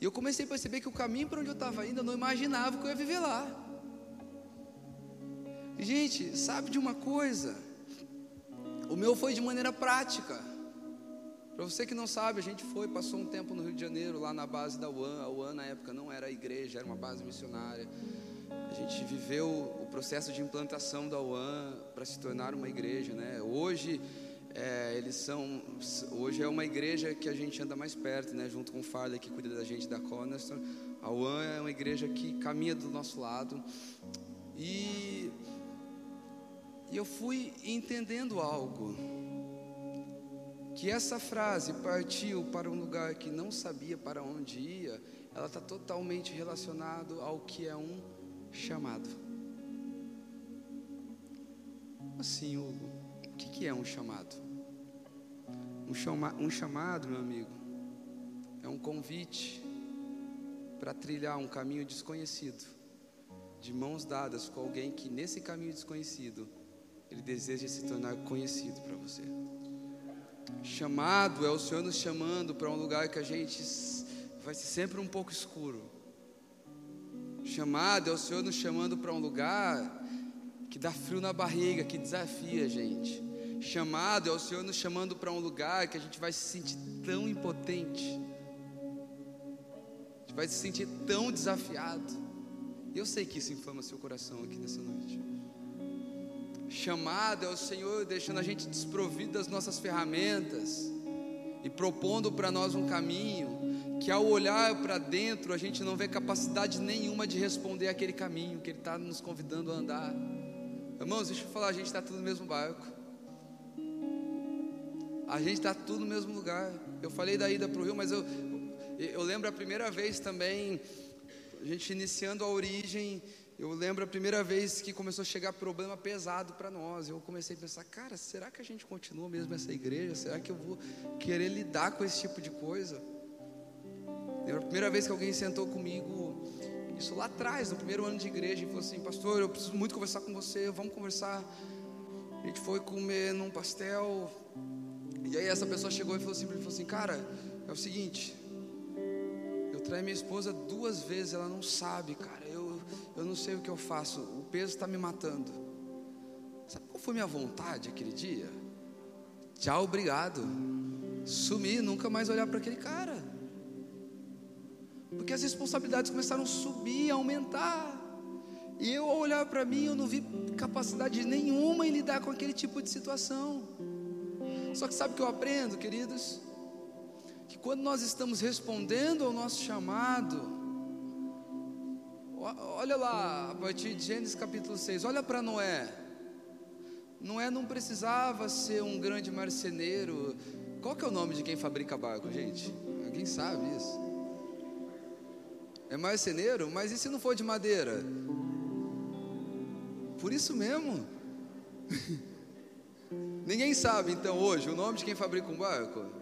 E eu comecei a perceber que o caminho para onde eu estava indo, eu não imaginava que eu ia viver lá. Gente, sabe de uma coisa? O meu foi de maneira prática. Para você que não sabe, a gente foi, passou um tempo no Rio de Janeiro, lá na base da UAN. A UAN na época não era igreja, era uma base missionária. A gente viveu o processo de implantação da UAN para se tornar uma igreja, né? Hoje é, eles são, hoje é uma igreja que a gente anda mais perto, né? Junto com o Farley que cuida da gente da Cornerstone. A UAN é uma igreja que caminha do nosso lado e e eu fui entendendo algo. Que essa frase partiu para um lugar que não sabia para onde ia, ela está totalmente relacionado ao que é um chamado. Assim, Hugo, o que é um chamado? Um, chama, um chamado, meu amigo, é um convite para trilhar um caminho desconhecido, de mãos dadas com alguém que nesse caminho desconhecido ele deseja se tornar conhecido para você. Chamado é o Senhor nos chamando para um lugar que a gente vai ser sempre um pouco escuro. Chamado é o Senhor nos chamando para um lugar que dá frio na barriga, que desafia a gente. Chamado é o Senhor nos chamando para um lugar que a gente vai se sentir tão impotente. A gente vai se sentir tão desafiado. E eu sei que isso inflama seu coração aqui nessa noite chamada é o Senhor deixando a gente desprovido das nossas ferramentas e propondo para nós um caminho que ao olhar para dentro a gente não vê capacidade nenhuma de responder aquele caminho que Ele está nos convidando a andar. Irmãos, deixa eu falar, a gente está tudo no mesmo barco. A gente está tudo no mesmo lugar. Eu falei da ida para o Rio, mas eu, eu lembro a primeira vez também, a gente iniciando a origem eu lembro a primeira vez que começou a chegar problema pesado para nós. Eu comecei a pensar, cara, será que a gente continua mesmo essa igreja? Será que eu vou querer lidar com esse tipo de coisa? Lembro a primeira vez que alguém sentou comigo, isso lá atrás, no primeiro ano de igreja, e falou assim: Pastor, eu preciso muito conversar com você, vamos conversar. A gente foi comer num pastel, e aí essa pessoa chegou e falou assim, falou assim Cara, é o seguinte, eu traí minha esposa duas vezes, ela não sabe, cara eu não sei o que eu faço, o peso está me matando. Sabe qual foi minha vontade aquele dia? Tchau, obrigado. Sumir, nunca mais olhar para aquele cara. Porque as responsabilidades começaram a subir, a aumentar. E eu, ao olhar para mim, eu não vi capacidade nenhuma em lidar com aquele tipo de situação. Só que sabe o que eu aprendo, queridos? Que quando nós estamos respondendo ao nosso chamado, Olha lá, a partir de Gênesis capítulo 6, olha para Noé. Noé não precisava ser um grande marceneiro. Qual que é o nome de quem fabrica barco, gente? Alguém sabe isso? É marceneiro? Mas e se não for de madeira? Por isso mesmo. [laughs] Ninguém sabe então hoje o nome de quem fabrica um barco?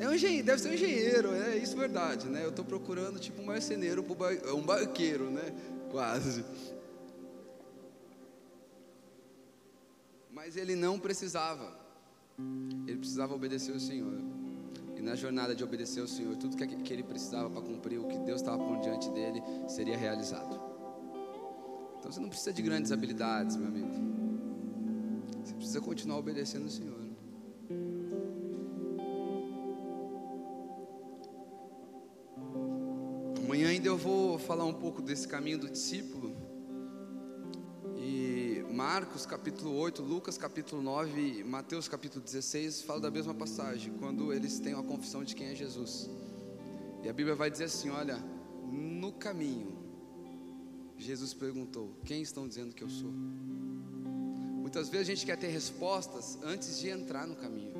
É um engenheiro, deve ser um engenheiro, é isso verdade, né? Eu estou procurando tipo um marceneiro, um barqueiro, né? Quase. Mas ele não precisava. Ele precisava obedecer ao Senhor. E na jornada de obedecer ao Senhor, tudo que ele precisava para cumprir o que Deus estava por diante dele seria realizado. Então você não precisa de grandes habilidades, meu amigo. Você precisa continuar obedecendo ao Senhor. Amanhã ainda eu vou falar um pouco desse caminho do discípulo. E Marcos capítulo 8, Lucas capítulo 9, Mateus capítulo 16 fala da mesma passagem, quando eles têm uma confissão de quem é Jesus. E a Bíblia vai dizer assim: olha, no caminho, Jesus perguntou: Quem estão dizendo que eu sou? Muitas vezes a gente quer ter respostas antes de entrar no caminho,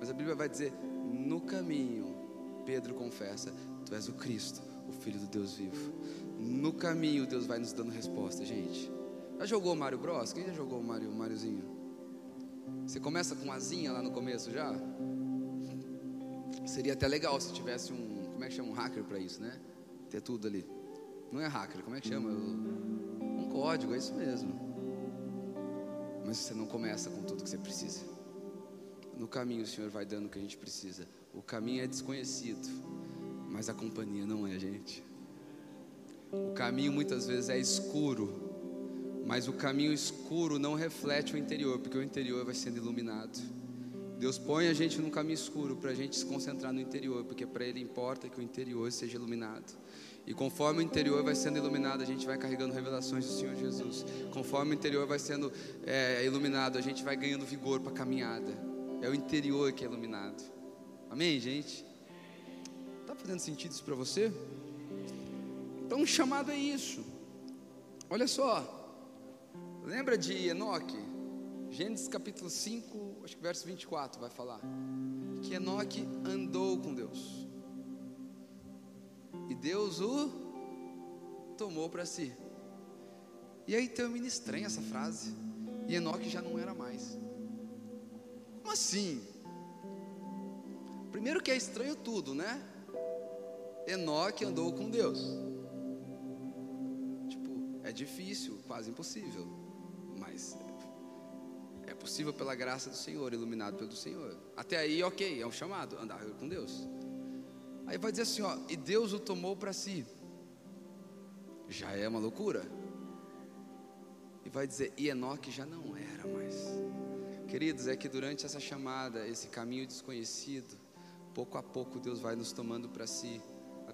mas a Bíblia vai dizer: No caminho, Pedro confessa: Tu és o Cristo, o Filho do Deus vivo. No caminho, Deus vai nos dando resposta, gente. Já jogou Mario Bros? Quem já jogou o Mario, Mariozinho? Você começa com asinha lá no começo já? Seria até legal se tivesse um, como é que chama, um hacker para isso, né? Ter tudo ali. Não é hacker, como é que chama? Um código, é isso mesmo. Mas você não começa com tudo que você precisa. No caminho o Senhor vai dando o que a gente precisa. O caminho é desconhecido, mas a companhia não é, gente. O caminho muitas vezes é escuro, mas o caminho escuro não reflete o interior, porque o interior vai sendo iluminado. Deus põe a gente num caminho escuro para a gente se concentrar no interior, porque para Ele importa que o interior seja iluminado. E conforme o interior vai sendo iluminado, a gente vai carregando revelações do Senhor Jesus. Conforme o interior vai sendo é, iluminado, a gente vai ganhando vigor para a caminhada. É o interior que é iluminado. Amém, gente? Está fazendo sentido isso para você? Então, o chamado é isso. Olha só. Lembra de Enoque? Gênesis capítulo 5, acho que verso 24 vai falar. Que Enoque andou com Deus. E Deus o tomou para si. E aí termina estranha essa frase. E Enoque já não era mais. Como assim? Primeiro que é estranho tudo, né? Enoque andou com Deus. Tipo, é difícil, quase impossível. Mas é possível pela graça do Senhor, iluminado pelo Senhor. Até aí, ok, é um chamado, andar com Deus. Aí vai dizer assim, ó, e Deus o tomou para si. Já é uma loucura. E vai dizer, e Enoque já não era mais. Queridos, é que durante essa chamada, esse caminho desconhecido, pouco a pouco Deus vai nos tomando para si,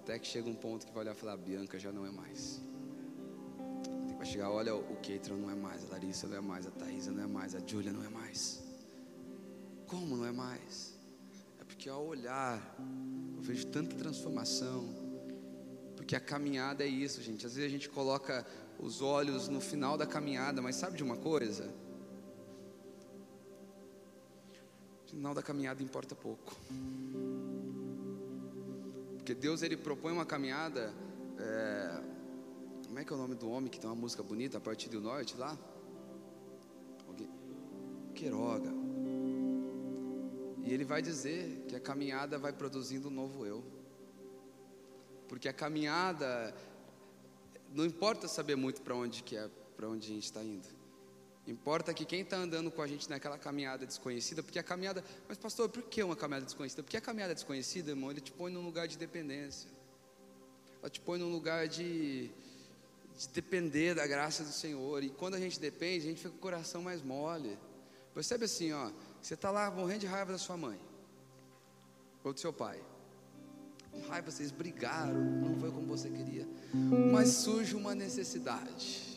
até que chega um ponto que vai olhar e falar, Bianca já não é mais. Vai chegar, olha, o Keitron não é mais, a Larissa não é mais, a Thaisa não é mais, a Júlia não é mais. Como não é mais? É porque ao olhar, eu vejo tanta transformação. Porque a caminhada é isso, gente. Às vezes a gente coloca os olhos no final da caminhada, mas sabe de uma coisa? O final da caminhada importa pouco. Porque Deus ele propõe uma caminhada. É, como é que é o nome do homem que tem uma música bonita a partir do norte lá? Alguém? Queiroga. E ele vai dizer que a caminhada vai produzindo um novo eu. Porque a caminhada não importa saber muito para onde que é, para onde a gente está indo. Importa que quem está andando com a gente naquela caminhada desconhecida, porque a caminhada, mas pastor, por que uma caminhada desconhecida? Porque a caminhada desconhecida, irmão, ele te põe num lugar de dependência. Ela te põe num lugar de de depender da graça do Senhor. E quando a gente depende, a gente fica com o coração mais mole. Percebe assim, ó, você está lá morrendo de raiva da sua mãe ou do seu pai. Com raiva, vocês brigaram, não foi como você queria. Mas surge uma necessidade.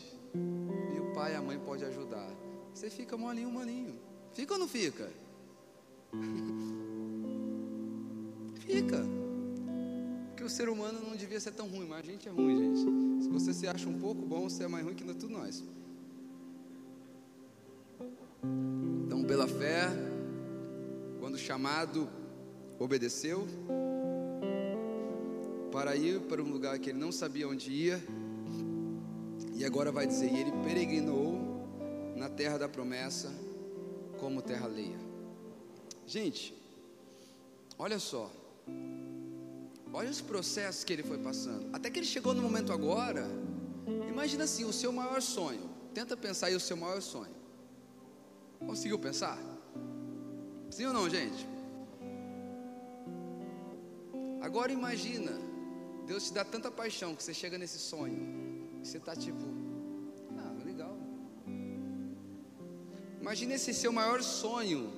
Pai e a mãe podem ajudar. Você fica molinho, molinho. Fica ou não fica? [laughs] fica o ser humano não devia ser tão ruim, mas a gente é ruim, gente. Se você se acha um pouco bom, você é mais ruim que tudo nós. Então, pela fé, quando chamado, obedeceu para ir para um lugar que ele não sabia onde ia. Agora vai dizer: e ele peregrinou na terra da promessa, como terra alheia. Gente, olha só. Olha os processos que ele foi passando. Até que ele chegou no momento agora. Imagina assim, o seu maior sonho. Tenta pensar aí o seu maior sonho. Conseguiu pensar? Sim ou não, gente? Agora imagina, Deus te dá tanta paixão que você chega nesse sonho, você está tipo, Imagina esse seu maior sonho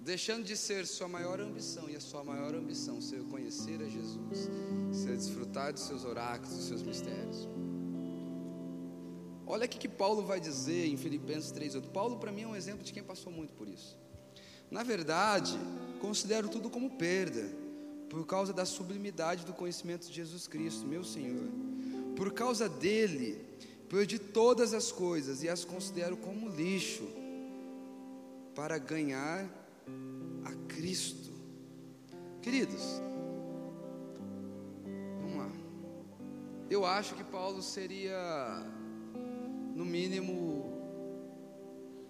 deixando de ser sua maior ambição, e a sua maior ambição ser conhecer a Jesus, ser desfrutar dos seus oráculos, dos seus mistérios. Olha o que Paulo vai dizer em Filipenses 3,8. Paulo, para mim, é um exemplo de quem passou muito por isso. Na verdade, considero tudo como perda, por causa da sublimidade do conhecimento de Jesus Cristo, meu Senhor. Por causa dele, perdi todas as coisas e as considero como lixo, para ganhar a Cristo. Queridos, vamos lá. Eu acho que Paulo seria no mínimo,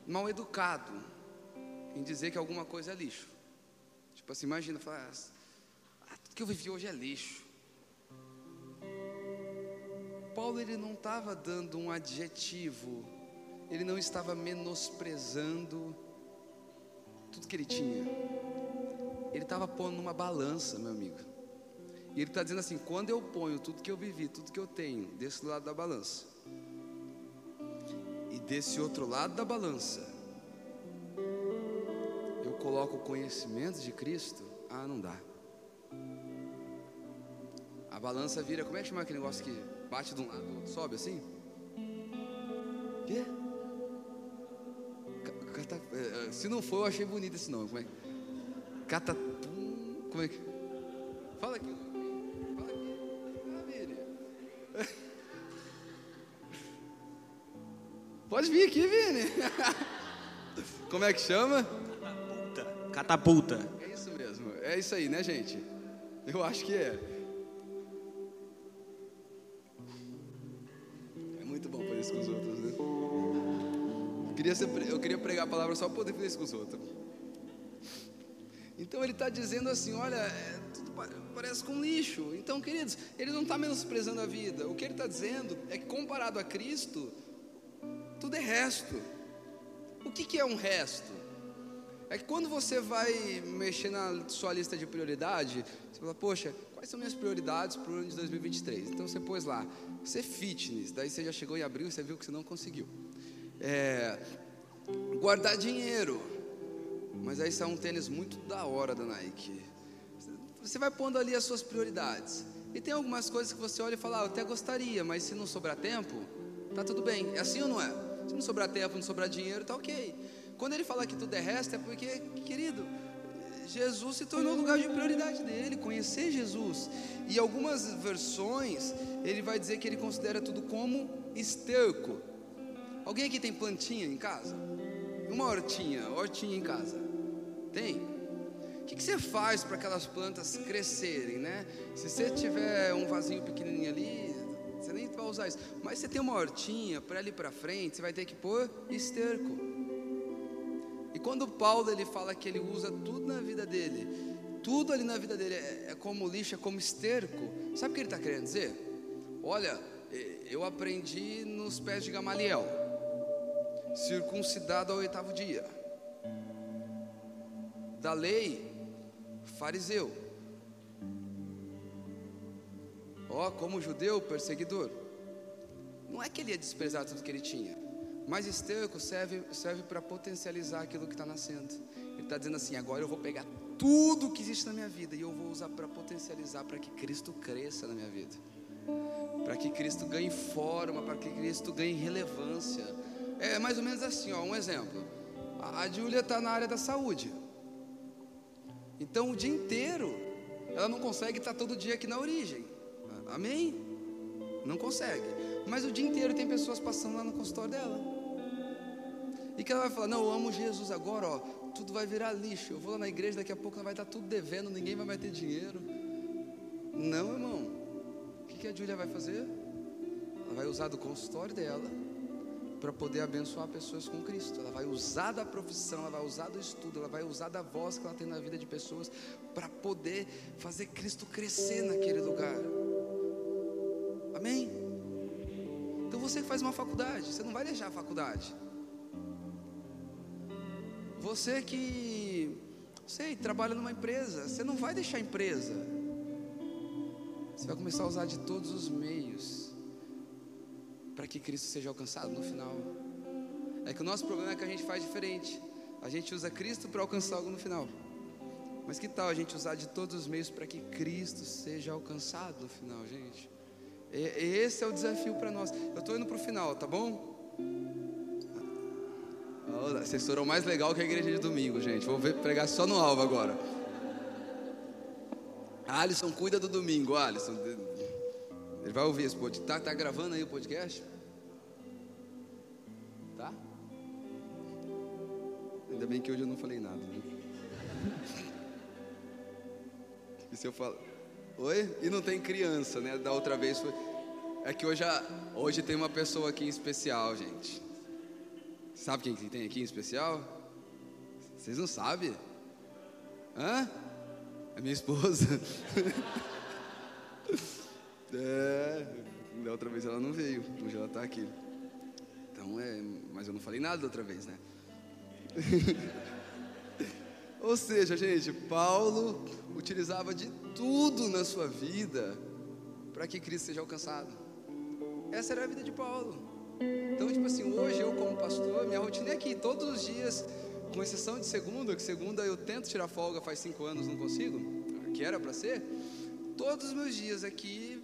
mal educado em dizer que alguma coisa é lixo. Tipo assim, imagina, falar, ah, tudo que eu vivi hoje é lixo. Paulo ele não estava dando um adjetivo, ele não estava menosprezando tudo que ele tinha. Ele estava pondo numa balança, meu amigo. E ele está dizendo assim: quando eu ponho tudo que eu vivi, tudo que eu tenho, desse lado da balança, e desse outro lado da balança, eu coloco o conhecimento de Cristo. Ah, não dá. A balança vira, como é que chama aquele negócio que bate de um lado, sobe assim? É, é, se não for, eu achei bonito esse nome. Como é? Catatum. Como é que. Fala aqui. Fala aqui. Ah, [laughs] Pode vir aqui, Vini. [laughs] Como é que chama? Catapulta. Catapulta. É isso mesmo. É isso aí, né, gente? Eu acho que. É queria, ser, eu queria pregar a palavra só para poder fazer isso com os outros. Então ele está dizendo assim: olha, é, tudo parece com lixo. Então, queridos, ele não está menosprezando a vida. O que ele está dizendo é que comparado a Cristo, tudo é resto. O que, que é um resto? É que quando você vai mexer na sua lista de prioridade, você fala, poxa, quais são minhas prioridades para o ano de 2023? Então você pôs lá, ser fitness, daí você já chegou em abril e você viu que você não conseguiu. É, guardar dinheiro, mas aí sai um tênis muito da hora da Nike. Você vai pondo ali as suas prioridades. E tem algumas coisas que você olha e fala, ah, eu até gostaria, mas se não sobrar tempo, tá tudo bem. É assim ou não é? Se não sobrar tempo, não sobrar dinheiro, tá ok. Quando ele fala que tudo é resto, é porque, querido, Jesus se tornou o lugar de prioridade dele, conhecer Jesus. E algumas versões, ele vai dizer que ele considera tudo como esterco. Alguém aqui tem plantinha em casa? Uma hortinha, hortinha em casa? Tem? O que, que você faz para aquelas plantas crescerem, né? Se você tiver um vasinho pequenininho ali, você nem vai usar isso. Mas você tem uma hortinha para ali para frente, você vai ter que pôr esterco. E quando Paulo ele fala que ele usa tudo na vida dele, tudo ali na vida dele é, é como lixo, é como esterco. Sabe o que ele está querendo dizer? Olha, eu aprendi nos pés de Gamaliel, circuncidado ao oitavo dia. Da lei, fariseu Ó, oh, como judeu perseguidor. Não é que ele ia desprezar tudo que ele tinha, mas esterco serve, serve para potencializar aquilo que está nascendo. Ele está dizendo assim: agora eu vou pegar tudo que existe na minha vida e eu vou usar para potencializar, para que Cristo cresça na minha vida, para que Cristo ganhe forma, para que Cristo ganhe relevância. É mais ou menos assim, ó, um exemplo. A, Júlia está na área da saúde, então o dia inteiro ela não consegue estar todo dia aqui na origem. Amém? Não consegue. Mas o dia inteiro tem pessoas passando lá no consultório dela. E que ela vai falar: Não, eu amo Jesus agora, ó, tudo vai virar lixo. Eu vou lá na igreja, daqui a pouco vai estar tudo devendo, ninguém vai mais ter dinheiro. Não, irmão. O que, que a Júlia vai fazer? Ela vai usar do consultório dela para poder abençoar pessoas com Cristo. Ela vai usar da profissão, ela vai usar do estudo, ela vai usar da voz que ela tem na vida de pessoas para poder fazer Cristo crescer naquele lugar. Amém? Então você que faz uma faculdade, você não vai deixar a faculdade. Você que, sei, trabalha numa empresa, você não vai deixar a empresa. Você vai começar a usar de todos os meios para que Cristo seja alcançado no final. É que o nosso problema é que a gente faz diferente. A gente usa Cristo para alcançar algo no final. Mas que tal a gente usar de todos os meios para que Cristo seja alcançado no final, gente? Esse é o desafio para nós. Eu estou indo para o final, tá bom? Vocês foram mais legal que a igreja de domingo, gente. Vou ver, pregar só no alvo agora. Alisson, cuida do domingo, Alisson. Ele vai ouvir esse podcast. Tá, tá gravando aí o podcast? Tá? Ainda bem que hoje eu não falei nada. Né? E se eu falo. Oi? E não tem criança, né? Da outra vez foi. É que hoje, hoje tem uma pessoa aqui em especial, gente. Sabe quem que tem aqui em especial? Vocês não sabem? Hã? É minha esposa. [laughs] é, da outra vez ela não veio, hoje ela está aqui. Então é, mas eu não falei nada da outra vez, né? [laughs] Ou seja, gente, Paulo utilizava de tudo na sua vida para que Cristo seja alcançado. Essa era a vida de Paulo. Então, tipo assim, hoje eu como pastor, minha rotina é aqui, todos os dias, com exceção de segunda, que segunda eu tento tirar folga faz cinco anos, não consigo, que era para ser. Todos os meus dias aqui,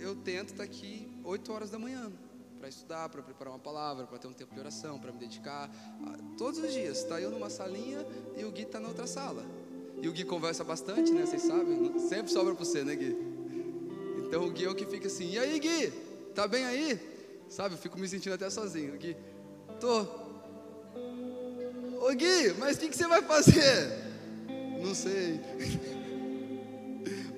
eu tento estar aqui 8 horas da manhã, para estudar, para preparar uma palavra, para ter um tempo de oração, para me dedicar. Todos os dias, está eu numa salinha e o Gui está na outra sala. E o Gui conversa bastante, né? Vocês sabem, sempre sobra para você, né, Gui? Então o Gui é o que fica assim: e aí, Gui, tá bem aí? Sabe, eu fico me sentindo até sozinho. Gui, tô. Ô Gui, mas o que, que você vai fazer? Não sei. [laughs]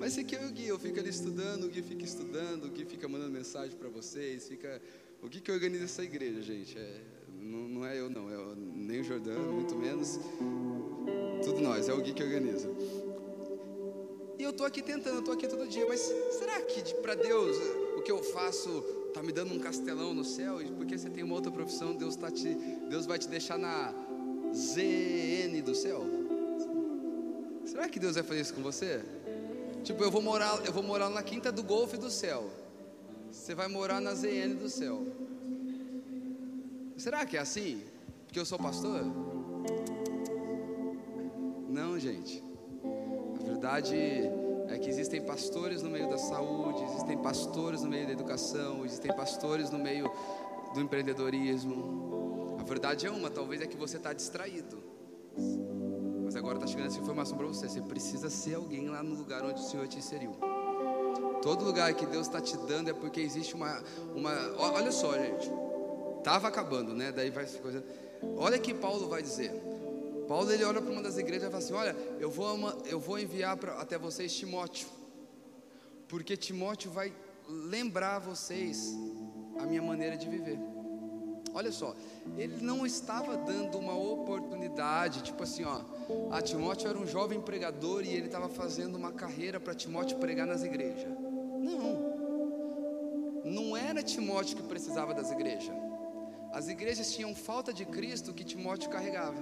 Mas se que eu e o Gui, eu fico ali estudando, o Gui fica estudando, o Gui fica mandando mensagem para vocês, fica. O Gui que organiza essa igreja, gente. É, não, não, é eu não, é nem o Jordano, muito menos. Tudo nós, é o Gui que organiza. E eu tô aqui tentando, eu tô aqui todo dia, mas será que para Deus o que eu faço tá me dando um castelão no céu, e porque você tem uma outra profissão, Deus, tá te, Deus vai te deixar na ZN do céu? Será que Deus vai fazer isso com você? Tipo, eu vou morar, eu vou morar na quinta do Golfe do céu. Você vai morar na ZN do céu. Será que é assim? Porque eu sou pastor? Não, gente. A verdade é que existem pastores no meio da saúde, existem pastores no meio da educação, existem pastores no meio do empreendedorismo. A verdade é uma, talvez é que você está distraído. Mas agora está chegando essa informação para você. Você precisa ser alguém lá no lugar onde o Senhor te inseriu. Todo lugar que Deus está te dando é porque existe uma, uma. Olha só, gente. Tava acabando, né? Daí vai coisa. Olha que Paulo vai dizer. Paulo ele olha para uma das igrejas e fala assim: Olha, eu vou, eu vou enviar pra, até vocês Timóteo, porque Timóteo vai lembrar vocês a minha maneira de viver. Olha só, ele não estava dando uma oportunidade, tipo assim, ó, a Timóteo era um jovem pregador e ele estava fazendo uma carreira para Timóteo pregar nas igrejas. Não, não era Timóteo que precisava das igrejas. As igrejas tinham falta de Cristo que Timóteo carregava.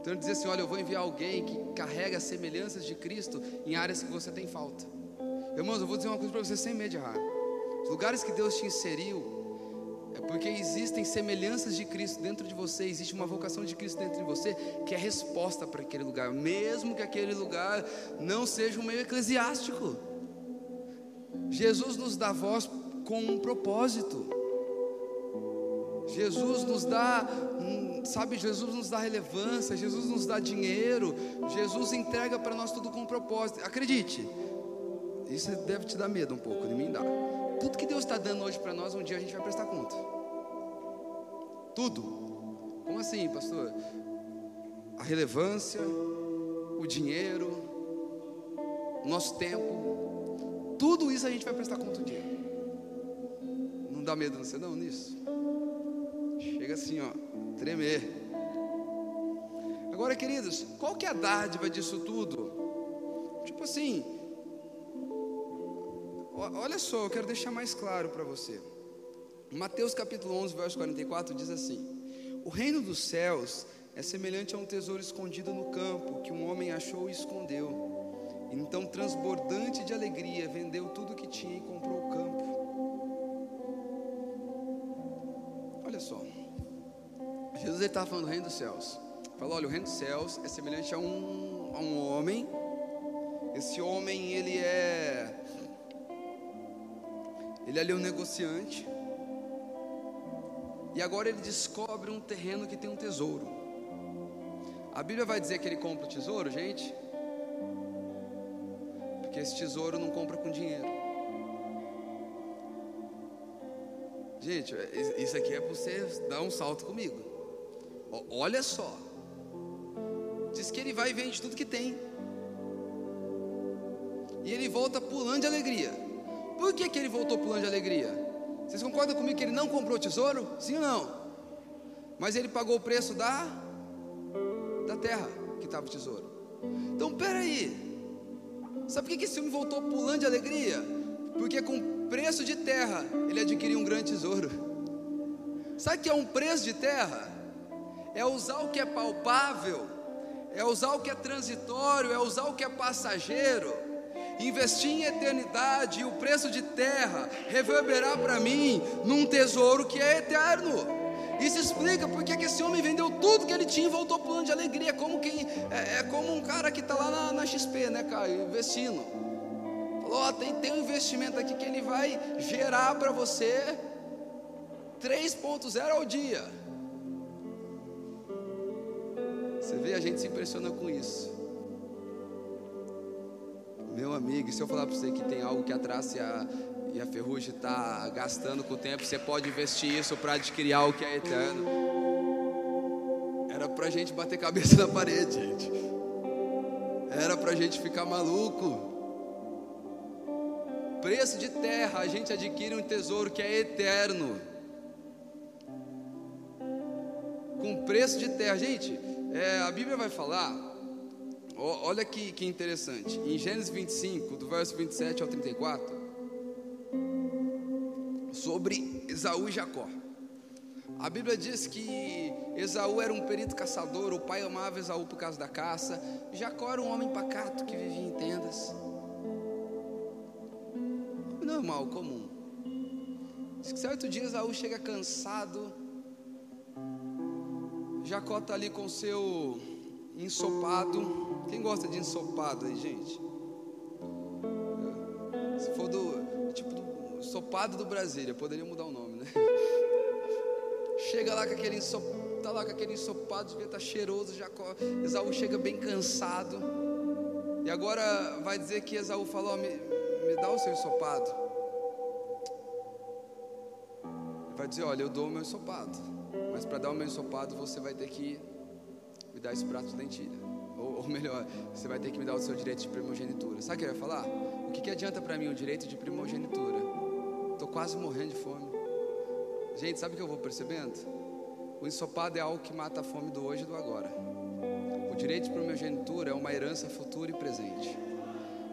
Então ele dizia assim: Olha, eu vou enviar alguém que carrega semelhanças de Cristo em áreas que você tem falta. Irmãos, eu vou dizer uma coisa para você sem medo de errar. Os lugares que Deus te inseriu é porque existem semelhanças de Cristo dentro de você, existe uma vocação de Cristo dentro de você que é resposta para aquele lugar, mesmo que aquele lugar não seja um meio eclesiástico. Jesus nos dá voz com um propósito. Jesus nos dá sabe, Jesus nos dá relevância, Jesus nos dá dinheiro, Jesus entrega para nós tudo com um propósito. Acredite, isso deve te dar medo um pouco, de mim dá. Tudo que Deus está dando hoje para nós, um dia a gente vai prestar conta. Tudo. Como assim, pastor? A relevância, o dinheiro, o nosso tempo, tudo isso a gente vai prestar conta um dia. Não dá medo você não nisso? Chega assim, ó tremer. Agora, queridos, qual que é a dádiva disso tudo? Tipo assim, olha só, eu quero deixar mais claro para você. Mateus capítulo 11, verso 44 diz assim: O reino dos céus é semelhante a um tesouro escondido no campo que um homem achou e escondeu. Então, transbordante de alegria, vendeu tudo que tinha e comprou o campo. Olha só. Jesus estava falando do reino dos céus. Falou, olha, o reino dos céus é semelhante a um, a um homem. Esse homem, ele é Ele ali é um negociante. E agora ele descobre um terreno que tem um tesouro. A Bíblia vai dizer que ele compra o tesouro, gente? Porque esse tesouro não compra com dinheiro. Gente, isso aqui é para você dar um salto comigo. Olha só. Diz que ele vai e vende tudo que tem. E ele volta pulando de alegria. Por que, que ele voltou pulando de alegria? Vocês concordam comigo que ele não comprou tesouro? Sim ou não? Mas ele pagou o preço da da terra que estava o tesouro. Então, peraí. Sabe por que, que esse homem voltou pulando de alegria? Porque com preço de terra ele adquiriu um grande tesouro. Sabe o que é um preço de terra? É usar o que é palpável, é usar o que é transitório, é usar o que é passageiro investir em eternidade e o preço de terra reverberar para mim num tesouro que é eterno. Isso explica porque que esse homem vendeu tudo que ele tinha e voltou pulando de alegria. Como quem, é, é como um cara que está lá na, na, XP, né, Caio? Investindo. Falou: ó, tem, tem um investimento aqui que ele vai gerar para você 3.0 ao dia. Você vê, a gente se impressiona com isso. Meu amigo, se eu falar para você que tem algo que a traça e a, e a ferrugem está gastando com o tempo, você pode investir isso para adquirir algo que é eterno. Era para a gente bater cabeça na parede, gente. Era para a gente ficar maluco. Preço de terra, a gente adquire um tesouro que é eterno. Com preço de terra, gente, é, a Bíblia vai falar Olha que, que interessante. Em Gênesis 25, do verso 27 ao 34, sobre Esaú e Jacó. A Bíblia diz que Esaú era um perito caçador, o pai amava Esaú por causa da caça. Jacó era um homem pacato que vivia em tendas. Normal, comum. Diz que certo dia Esaú chega cansado. Jacó está ali com seu ensopado. Quem gosta de ensopado aí, gente? Se for do tipo do ensopado do Brasília, poderia mudar o nome, né? [laughs] Chega lá com aquele ensopado, tá lá com aquele ensopado, devia estar tá cheiroso, Jacó. Esaú chega bem cansado. E agora vai dizer que Esaú falou: me, me dá o seu ensopado. Ele vai dizer: Olha, eu dou o meu ensopado. Mas para dar o meu ensopado, você vai ter que me dar esse prato de lentilha. Ou, melhor, você vai ter que me dar o seu direito de primogenitura. Sabe o que ele vai falar? O que, que adianta para mim o direito de primogenitura? Estou quase morrendo de fome. Gente, sabe o que eu vou percebendo? O ensopado é algo que mata a fome do hoje e do agora. O direito de primogenitura é uma herança futura e presente.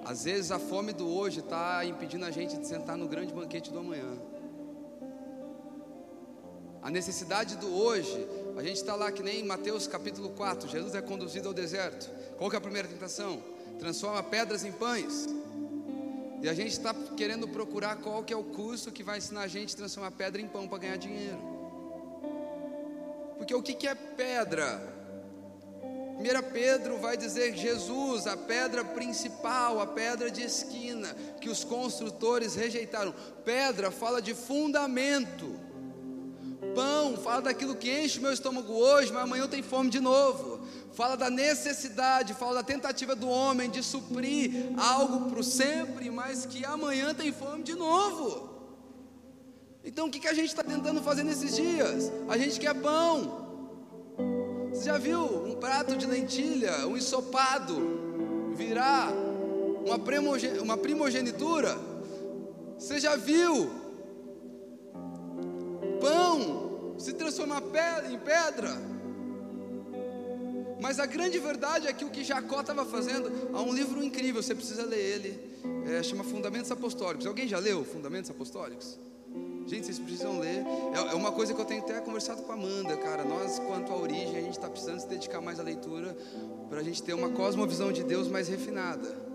Às vezes a fome do hoje está impedindo a gente de sentar no grande banquete do amanhã. A necessidade do hoje, a gente está lá que nem em Mateus capítulo 4, Jesus é conduzido ao deserto. Qual que é a primeira tentação? Transforma pedras em pães. E a gente está querendo procurar qual que é o curso que vai ensinar a gente a transformar pedra em pão para ganhar dinheiro. Porque o que, que é pedra? 1 Pedro vai dizer Jesus, a pedra principal, a pedra de esquina, que os construtores rejeitaram. Pedra fala de fundamento pão, fala daquilo que enche o meu estômago hoje, mas amanhã eu tenho fome de novo. Fala da necessidade, fala da tentativa do homem de suprir algo para o sempre, mas que amanhã tem fome de novo. Então o que, que a gente está tentando fazer nesses dias? A gente quer pão. Você já viu um prato de lentilha, um ensopado, virar uma, uma primogenitura? Você já viu pão se transformar em pedra. Mas a grande verdade é que o que Jacó estava fazendo, há um livro incrível, você precisa ler ele, é, chama Fundamentos Apostólicos. Alguém já leu Fundamentos Apostólicos? Gente, vocês precisam ler. É, é uma coisa que eu tenho até conversado com a Amanda, cara. Nós, quanto à origem, a gente está precisando se dedicar mais à leitura para a gente ter uma cosmovisão de Deus mais refinada.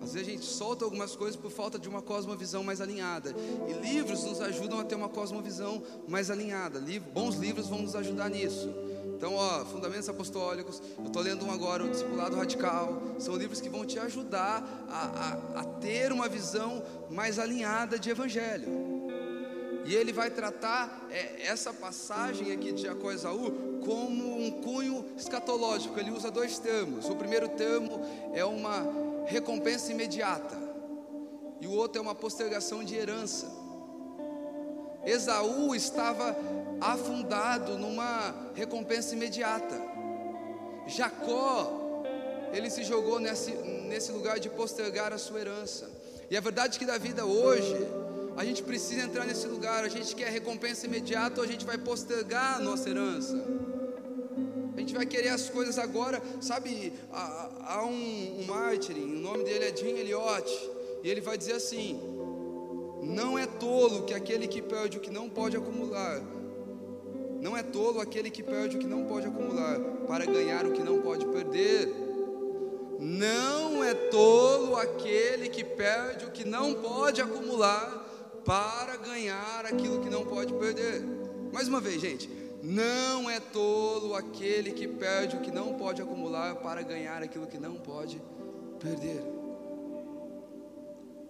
Às vezes a gente solta algumas coisas por falta de uma cosmovisão mais alinhada. E livros nos ajudam a ter uma cosmovisão mais alinhada. bons livros vão nos ajudar nisso. Então, ó, Fundamentos Apostólicos, eu estou lendo um agora, o Discipulado Radical. São livros que vão te ajudar a, a, a ter uma visão mais alinhada de Evangelho. E ele vai tratar é, essa passagem aqui de Jacó e Esaú como um cunho escatológico. Ele usa dois termos. O primeiro termo é uma recompensa imediata, e o outro é uma postergação de herança. Esaú estava afundado numa recompensa imediata. Jacó, ele se jogou nesse, nesse lugar de postergar a sua herança. E a verdade é que da vida hoje, a gente precisa entrar nesse lugar. A gente quer recompensa imediata ou a gente vai postergar a nossa herança. A gente vai querer as coisas agora. Sabe, há, há um, um mártir, o nome dele é Jim Elliot, e ele vai dizer assim: Não é tolo que aquele que perde o que não pode acumular. Não é tolo aquele que perde o que não pode acumular para ganhar o que não pode perder. Não é tolo aquele que perde o que não pode acumular para ganhar aquilo que não pode perder. Mais uma vez, gente, não é tolo aquele que perde o que não pode acumular para ganhar aquilo que não pode perder.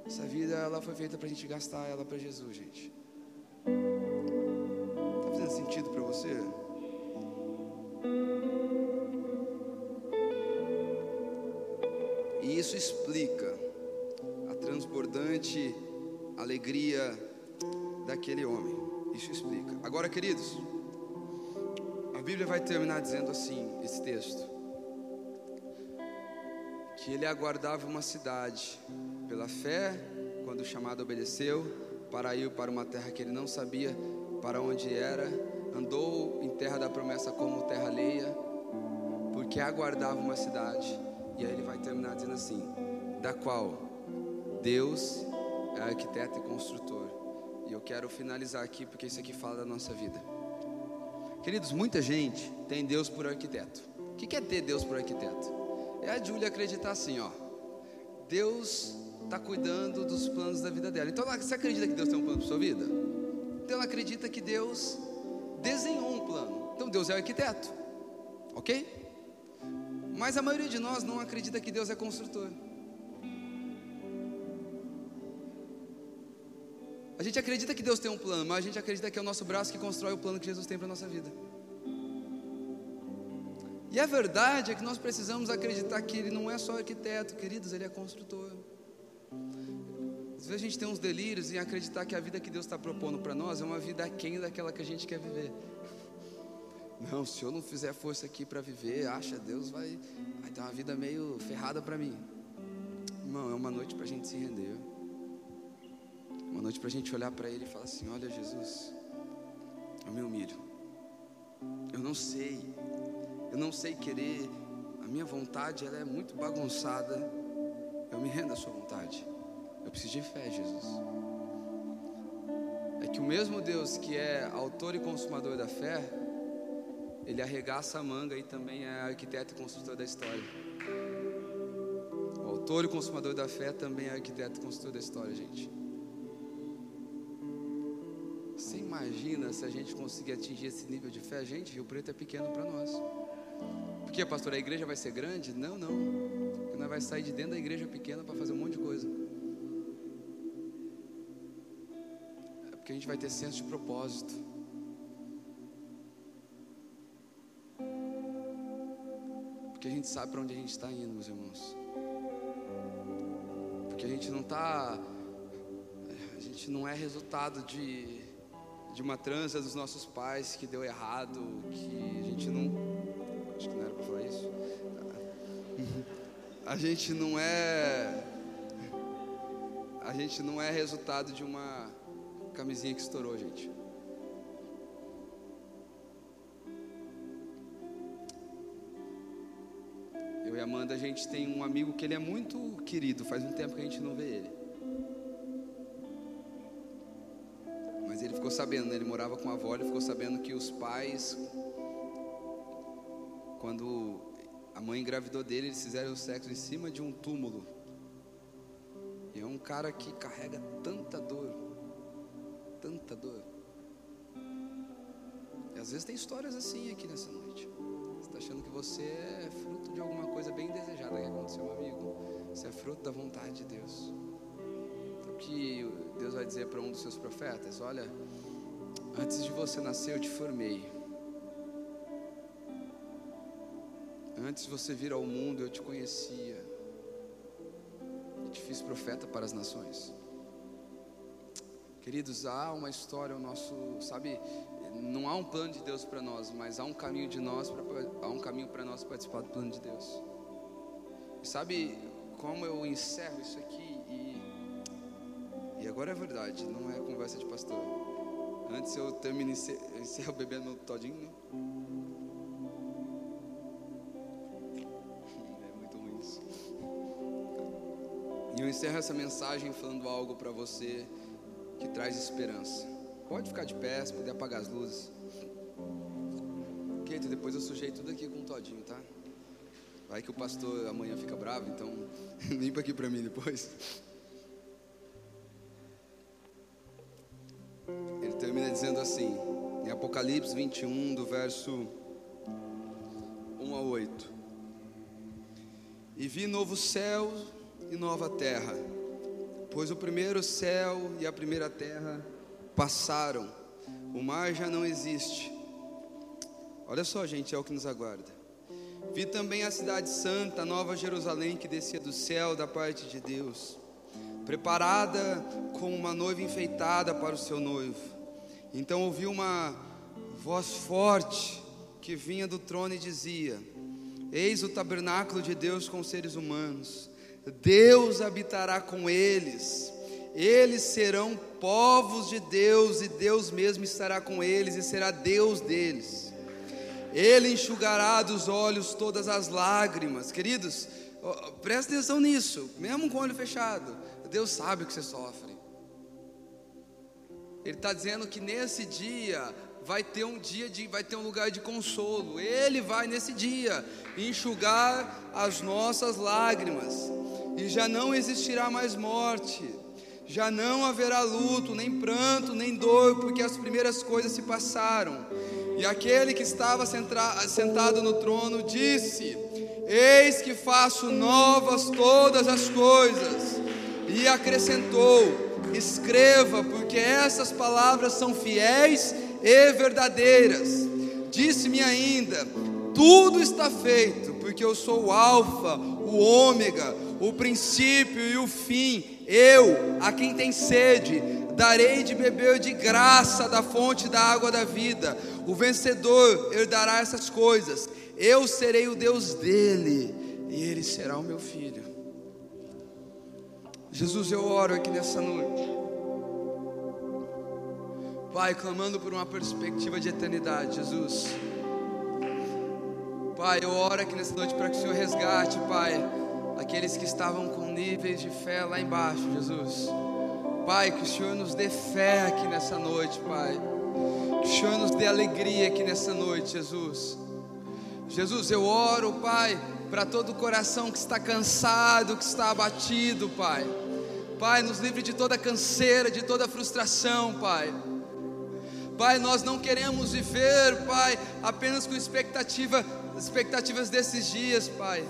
Essa vida ela foi feita para a gente gastar ela para Jesus, gente. Está fazendo sentido para você? E isso explica a transbordante alegria daquele homem. Isso explica. Agora, queridos, a Bíblia vai terminar dizendo assim: esse texto. Que ele aguardava uma cidade pela fé, quando o chamado obedeceu, para ir para uma terra que ele não sabia para onde era, andou em terra da promessa como terra alheia, porque aguardava uma cidade. E aí ele vai terminar dizendo assim: da qual Deus é arquiteto e construtor. E eu quero finalizar aqui porque isso aqui fala da nossa vida. Queridos, muita gente tem Deus por arquiteto. O que é ter Deus por arquiteto? É a Júlia acreditar assim, ó. Deus está cuidando dos planos da vida dela. Então, você acredita que Deus tem um plano para sua vida? Então, ela acredita que Deus desenhou um plano. Então, Deus é arquiteto, ok? Mas a maioria de nós não acredita que Deus é construtor. A gente acredita que Deus tem um plano, mas a gente acredita que é o nosso braço que constrói o plano que Jesus tem para a nossa vida. E a verdade é que nós precisamos acreditar que Ele não é só arquiteto, queridos, Ele é construtor. Às vezes a gente tem uns delírios em acreditar que a vida que Deus está propondo para nós é uma vida aquém daquela que a gente quer viver. Não, se eu não fizer força aqui para viver, acha Deus vai, vai ter uma vida meio ferrada para mim. Irmão, é uma noite para a gente se render. Uma noite para a gente olhar para Ele e falar assim: Olha, Jesus, eu me humilho. Eu não sei, eu não sei querer. A minha vontade ela é muito bagunçada. Eu me rendo à Sua vontade. Eu preciso de fé, Jesus. É que o mesmo Deus que é autor e consumador da fé, Ele arregaça a manga e também é arquiteto e construtor da história. O autor e consumador da fé também é arquiteto e construtor da história, gente. Você imagina se a gente conseguir atingir esse nível de fé? Gente, Rio Preto é pequeno para nós. Que, pastor? A igreja vai ser grande? Não, não. Porque nós vai sair de dentro da igreja pequena para fazer um monte de coisa. É porque a gente vai ter senso de propósito. Porque a gente sabe para onde a gente está indo, meus irmãos. Porque a gente não está. A gente não é resultado de de uma trança dos nossos pais que deu errado, que a gente não. A gente não é. A gente não é resultado de uma camisinha que estourou, gente. Eu e Amanda, a gente tem um amigo que ele é muito querido, faz um tempo que a gente não vê ele. Mas ele ficou sabendo, né? ele morava com a avó, ele ficou sabendo que os pais, quando mãe engravidou dele, eles fizeram o sexo em cima de um túmulo. E é um cara que carrega tanta dor, tanta dor. É às vezes tem histórias assim aqui nessa noite. Você está achando que você é fruto de alguma coisa bem desejada que aconteceu, meu amigo. Você é fruto da vontade de Deus. O que Deus vai dizer para um dos seus profetas: Olha, antes de você nascer, eu te formei. Antes de você vir ao mundo, eu te conhecia. E te fiz profeta para as nações. Queridos, há uma história, o nosso, sabe, não há um plano de Deus para nós, mas há um caminho de nós, há um caminho para nós participar do plano de Deus. E sabe como eu encerro isso aqui e e agora é verdade, não é conversa de pastor. Antes eu termino encerro bebendo todinho, né? Encerro essa mensagem falando algo para você que traz esperança. Pode ficar de pé, se puder apagar as luzes. Keito, depois eu sujei tudo aqui com um todinho, tá? Vai que o pastor amanhã fica bravo, então [laughs] limpa aqui para mim depois. Ele termina dizendo assim, em Apocalipse 21, do verso 1 a 8: E vi novo céu e nova terra, pois o primeiro céu e a primeira terra passaram, o mar já não existe. Olha só, gente, é o que nos aguarda. Vi também a cidade santa, nova Jerusalém, que descia do céu da parte de Deus, preparada como uma noiva enfeitada para o seu noivo. Então ouvi uma voz forte que vinha do trono e dizia: Eis o tabernáculo de Deus com os seres humanos. Deus habitará com eles. Eles serão povos de Deus e Deus mesmo estará com eles e será Deus deles. Ele enxugará dos olhos todas as lágrimas. Queridos, presta atenção nisso, mesmo com o olho fechado. Deus sabe o que você sofre. Ele está dizendo que nesse dia vai ter um dia de, vai ter um lugar de consolo. Ele vai nesse dia enxugar as nossas lágrimas e já não existirá mais morte. Já não haverá luto, nem pranto, nem dor, porque as primeiras coisas se passaram. E aquele que estava sentado no trono disse: Eis que faço novas todas as coisas. E acrescentou: Escreva, porque essas palavras são fiéis e verdadeiras. Disse-me ainda: Tudo está feito, porque eu sou o Alfa, o Ômega, o princípio e o fim. Eu, a quem tem sede, darei de beber de graça da fonte da água da vida. O vencedor herdará essas coisas. Eu serei o Deus dele, e ele será o meu filho. Jesus, eu oro aqui nessa noite. Pai, clamando por uma perspectiva de eternidade, Jesus. Pai, eu oro aqui nessa noite para que o Senhor resgate, Pai, aqueles que estavam com níveis de fé lá embaixo, Jesus. Pai, que o Senhor nos dê fé aqui nessa noite, Pai. Que o Senhor nos dê alegria aqui nessa noite, Jesus. Jesus, eu oro, Pai, para todo o coração que está cansado, que está abatido, Pai. Pai, nos livre de toda canseira, de toda frustração, Pai. Pai, nós não queremos viver, Pai, apenas com expectativa, expectativas desses dias, Pai.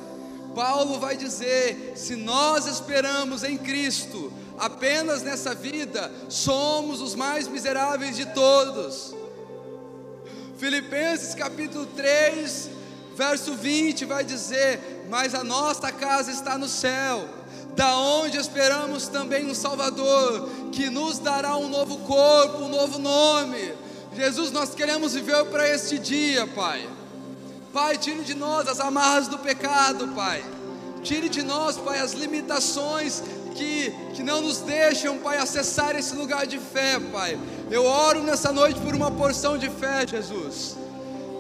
Paulo vai dizer: se nós esperamos em Cristo, apenas nessa vida, somos os mais miseráveis de todos. Filipenses capítulo 3, verso 20 vai dizer: Mas a nossa casa está no céu, da onde esperamos também um Salvador, que nos dará um novo corpo, um novo nome. Jesus, nós queremos viver para este dia, Pai. Pai, tire de nós as amarras do pecado, Pai. Tire de nós, Pai, as limitações que, que não nos deixam, Pai, acessar esse lugar de fé, Pai. Eu oro nessa noite por uma porção de fé, Jesus.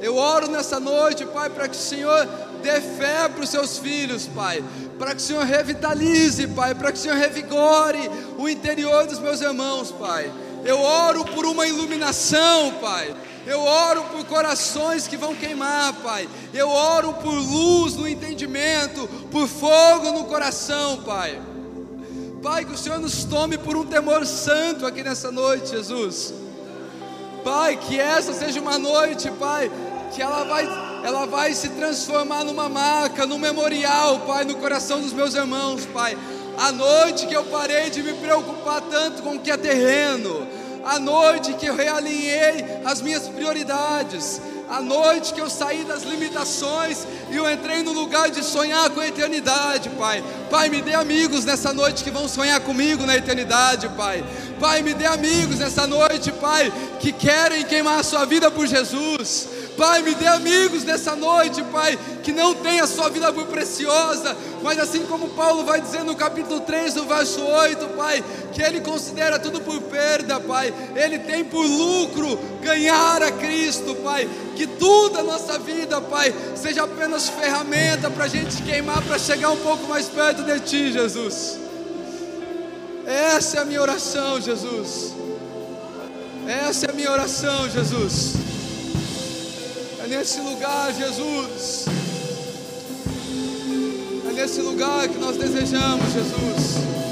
Eu oro nessa noite, Pai, para que o Senhor dê fé para os seus filhos, Pai. Para que o Senhor revitalize, Pai. Para que o Senhor revigore o interior dos meus irmãos, Pai. Eu oro por uma iluminação, Pai. Eu oro por corações que vão queimar, Pai. Eu oro por luz no entendimento, por fogo no coração, Pai. Pai, que o Senhor nos tome por um temor santo aqui nessa noite, Jesus. Pai, que essa seja uma noite, Pai, que ela vai, ela vai se transformar numa marca, num memorial, Pai, no coração dos meus irmãos, Pai. A noite que eu parei de me preocupar tanto com o que é terreno, a noite que eu realinhei as minhas prioridades, a noite que eu saí das limitações e eu entrei no lugar de sonhar com a eternidade, Pai. Pai, me dê amigos nessa noite que vão sonhar comigo na eternidade, Pai. Pai, me dê amigos nessa noite, Pai, que querem queimar a sua vida por Jesus. Pai, me dê amigos nessa noite, Pai, que não tem a sua vida por preciosa, mas assim como Paulo vai dizer no capítulo 3, no verso 8, Pai, que ele considera tudo por perda, Pai, ele tem por lucro ganhar a Cristo, Pai, que tudo a nossa vida, Pai, seja apenas ferramenta para a gente queimar, para chegar um pouco mais perto de Ti, Jesus. Essa é a minha oração, Jesus. Essa é a minha oração, Jesus. É nesse lugar, Jesus. É nesse lugar que nós desejamos, Jesus.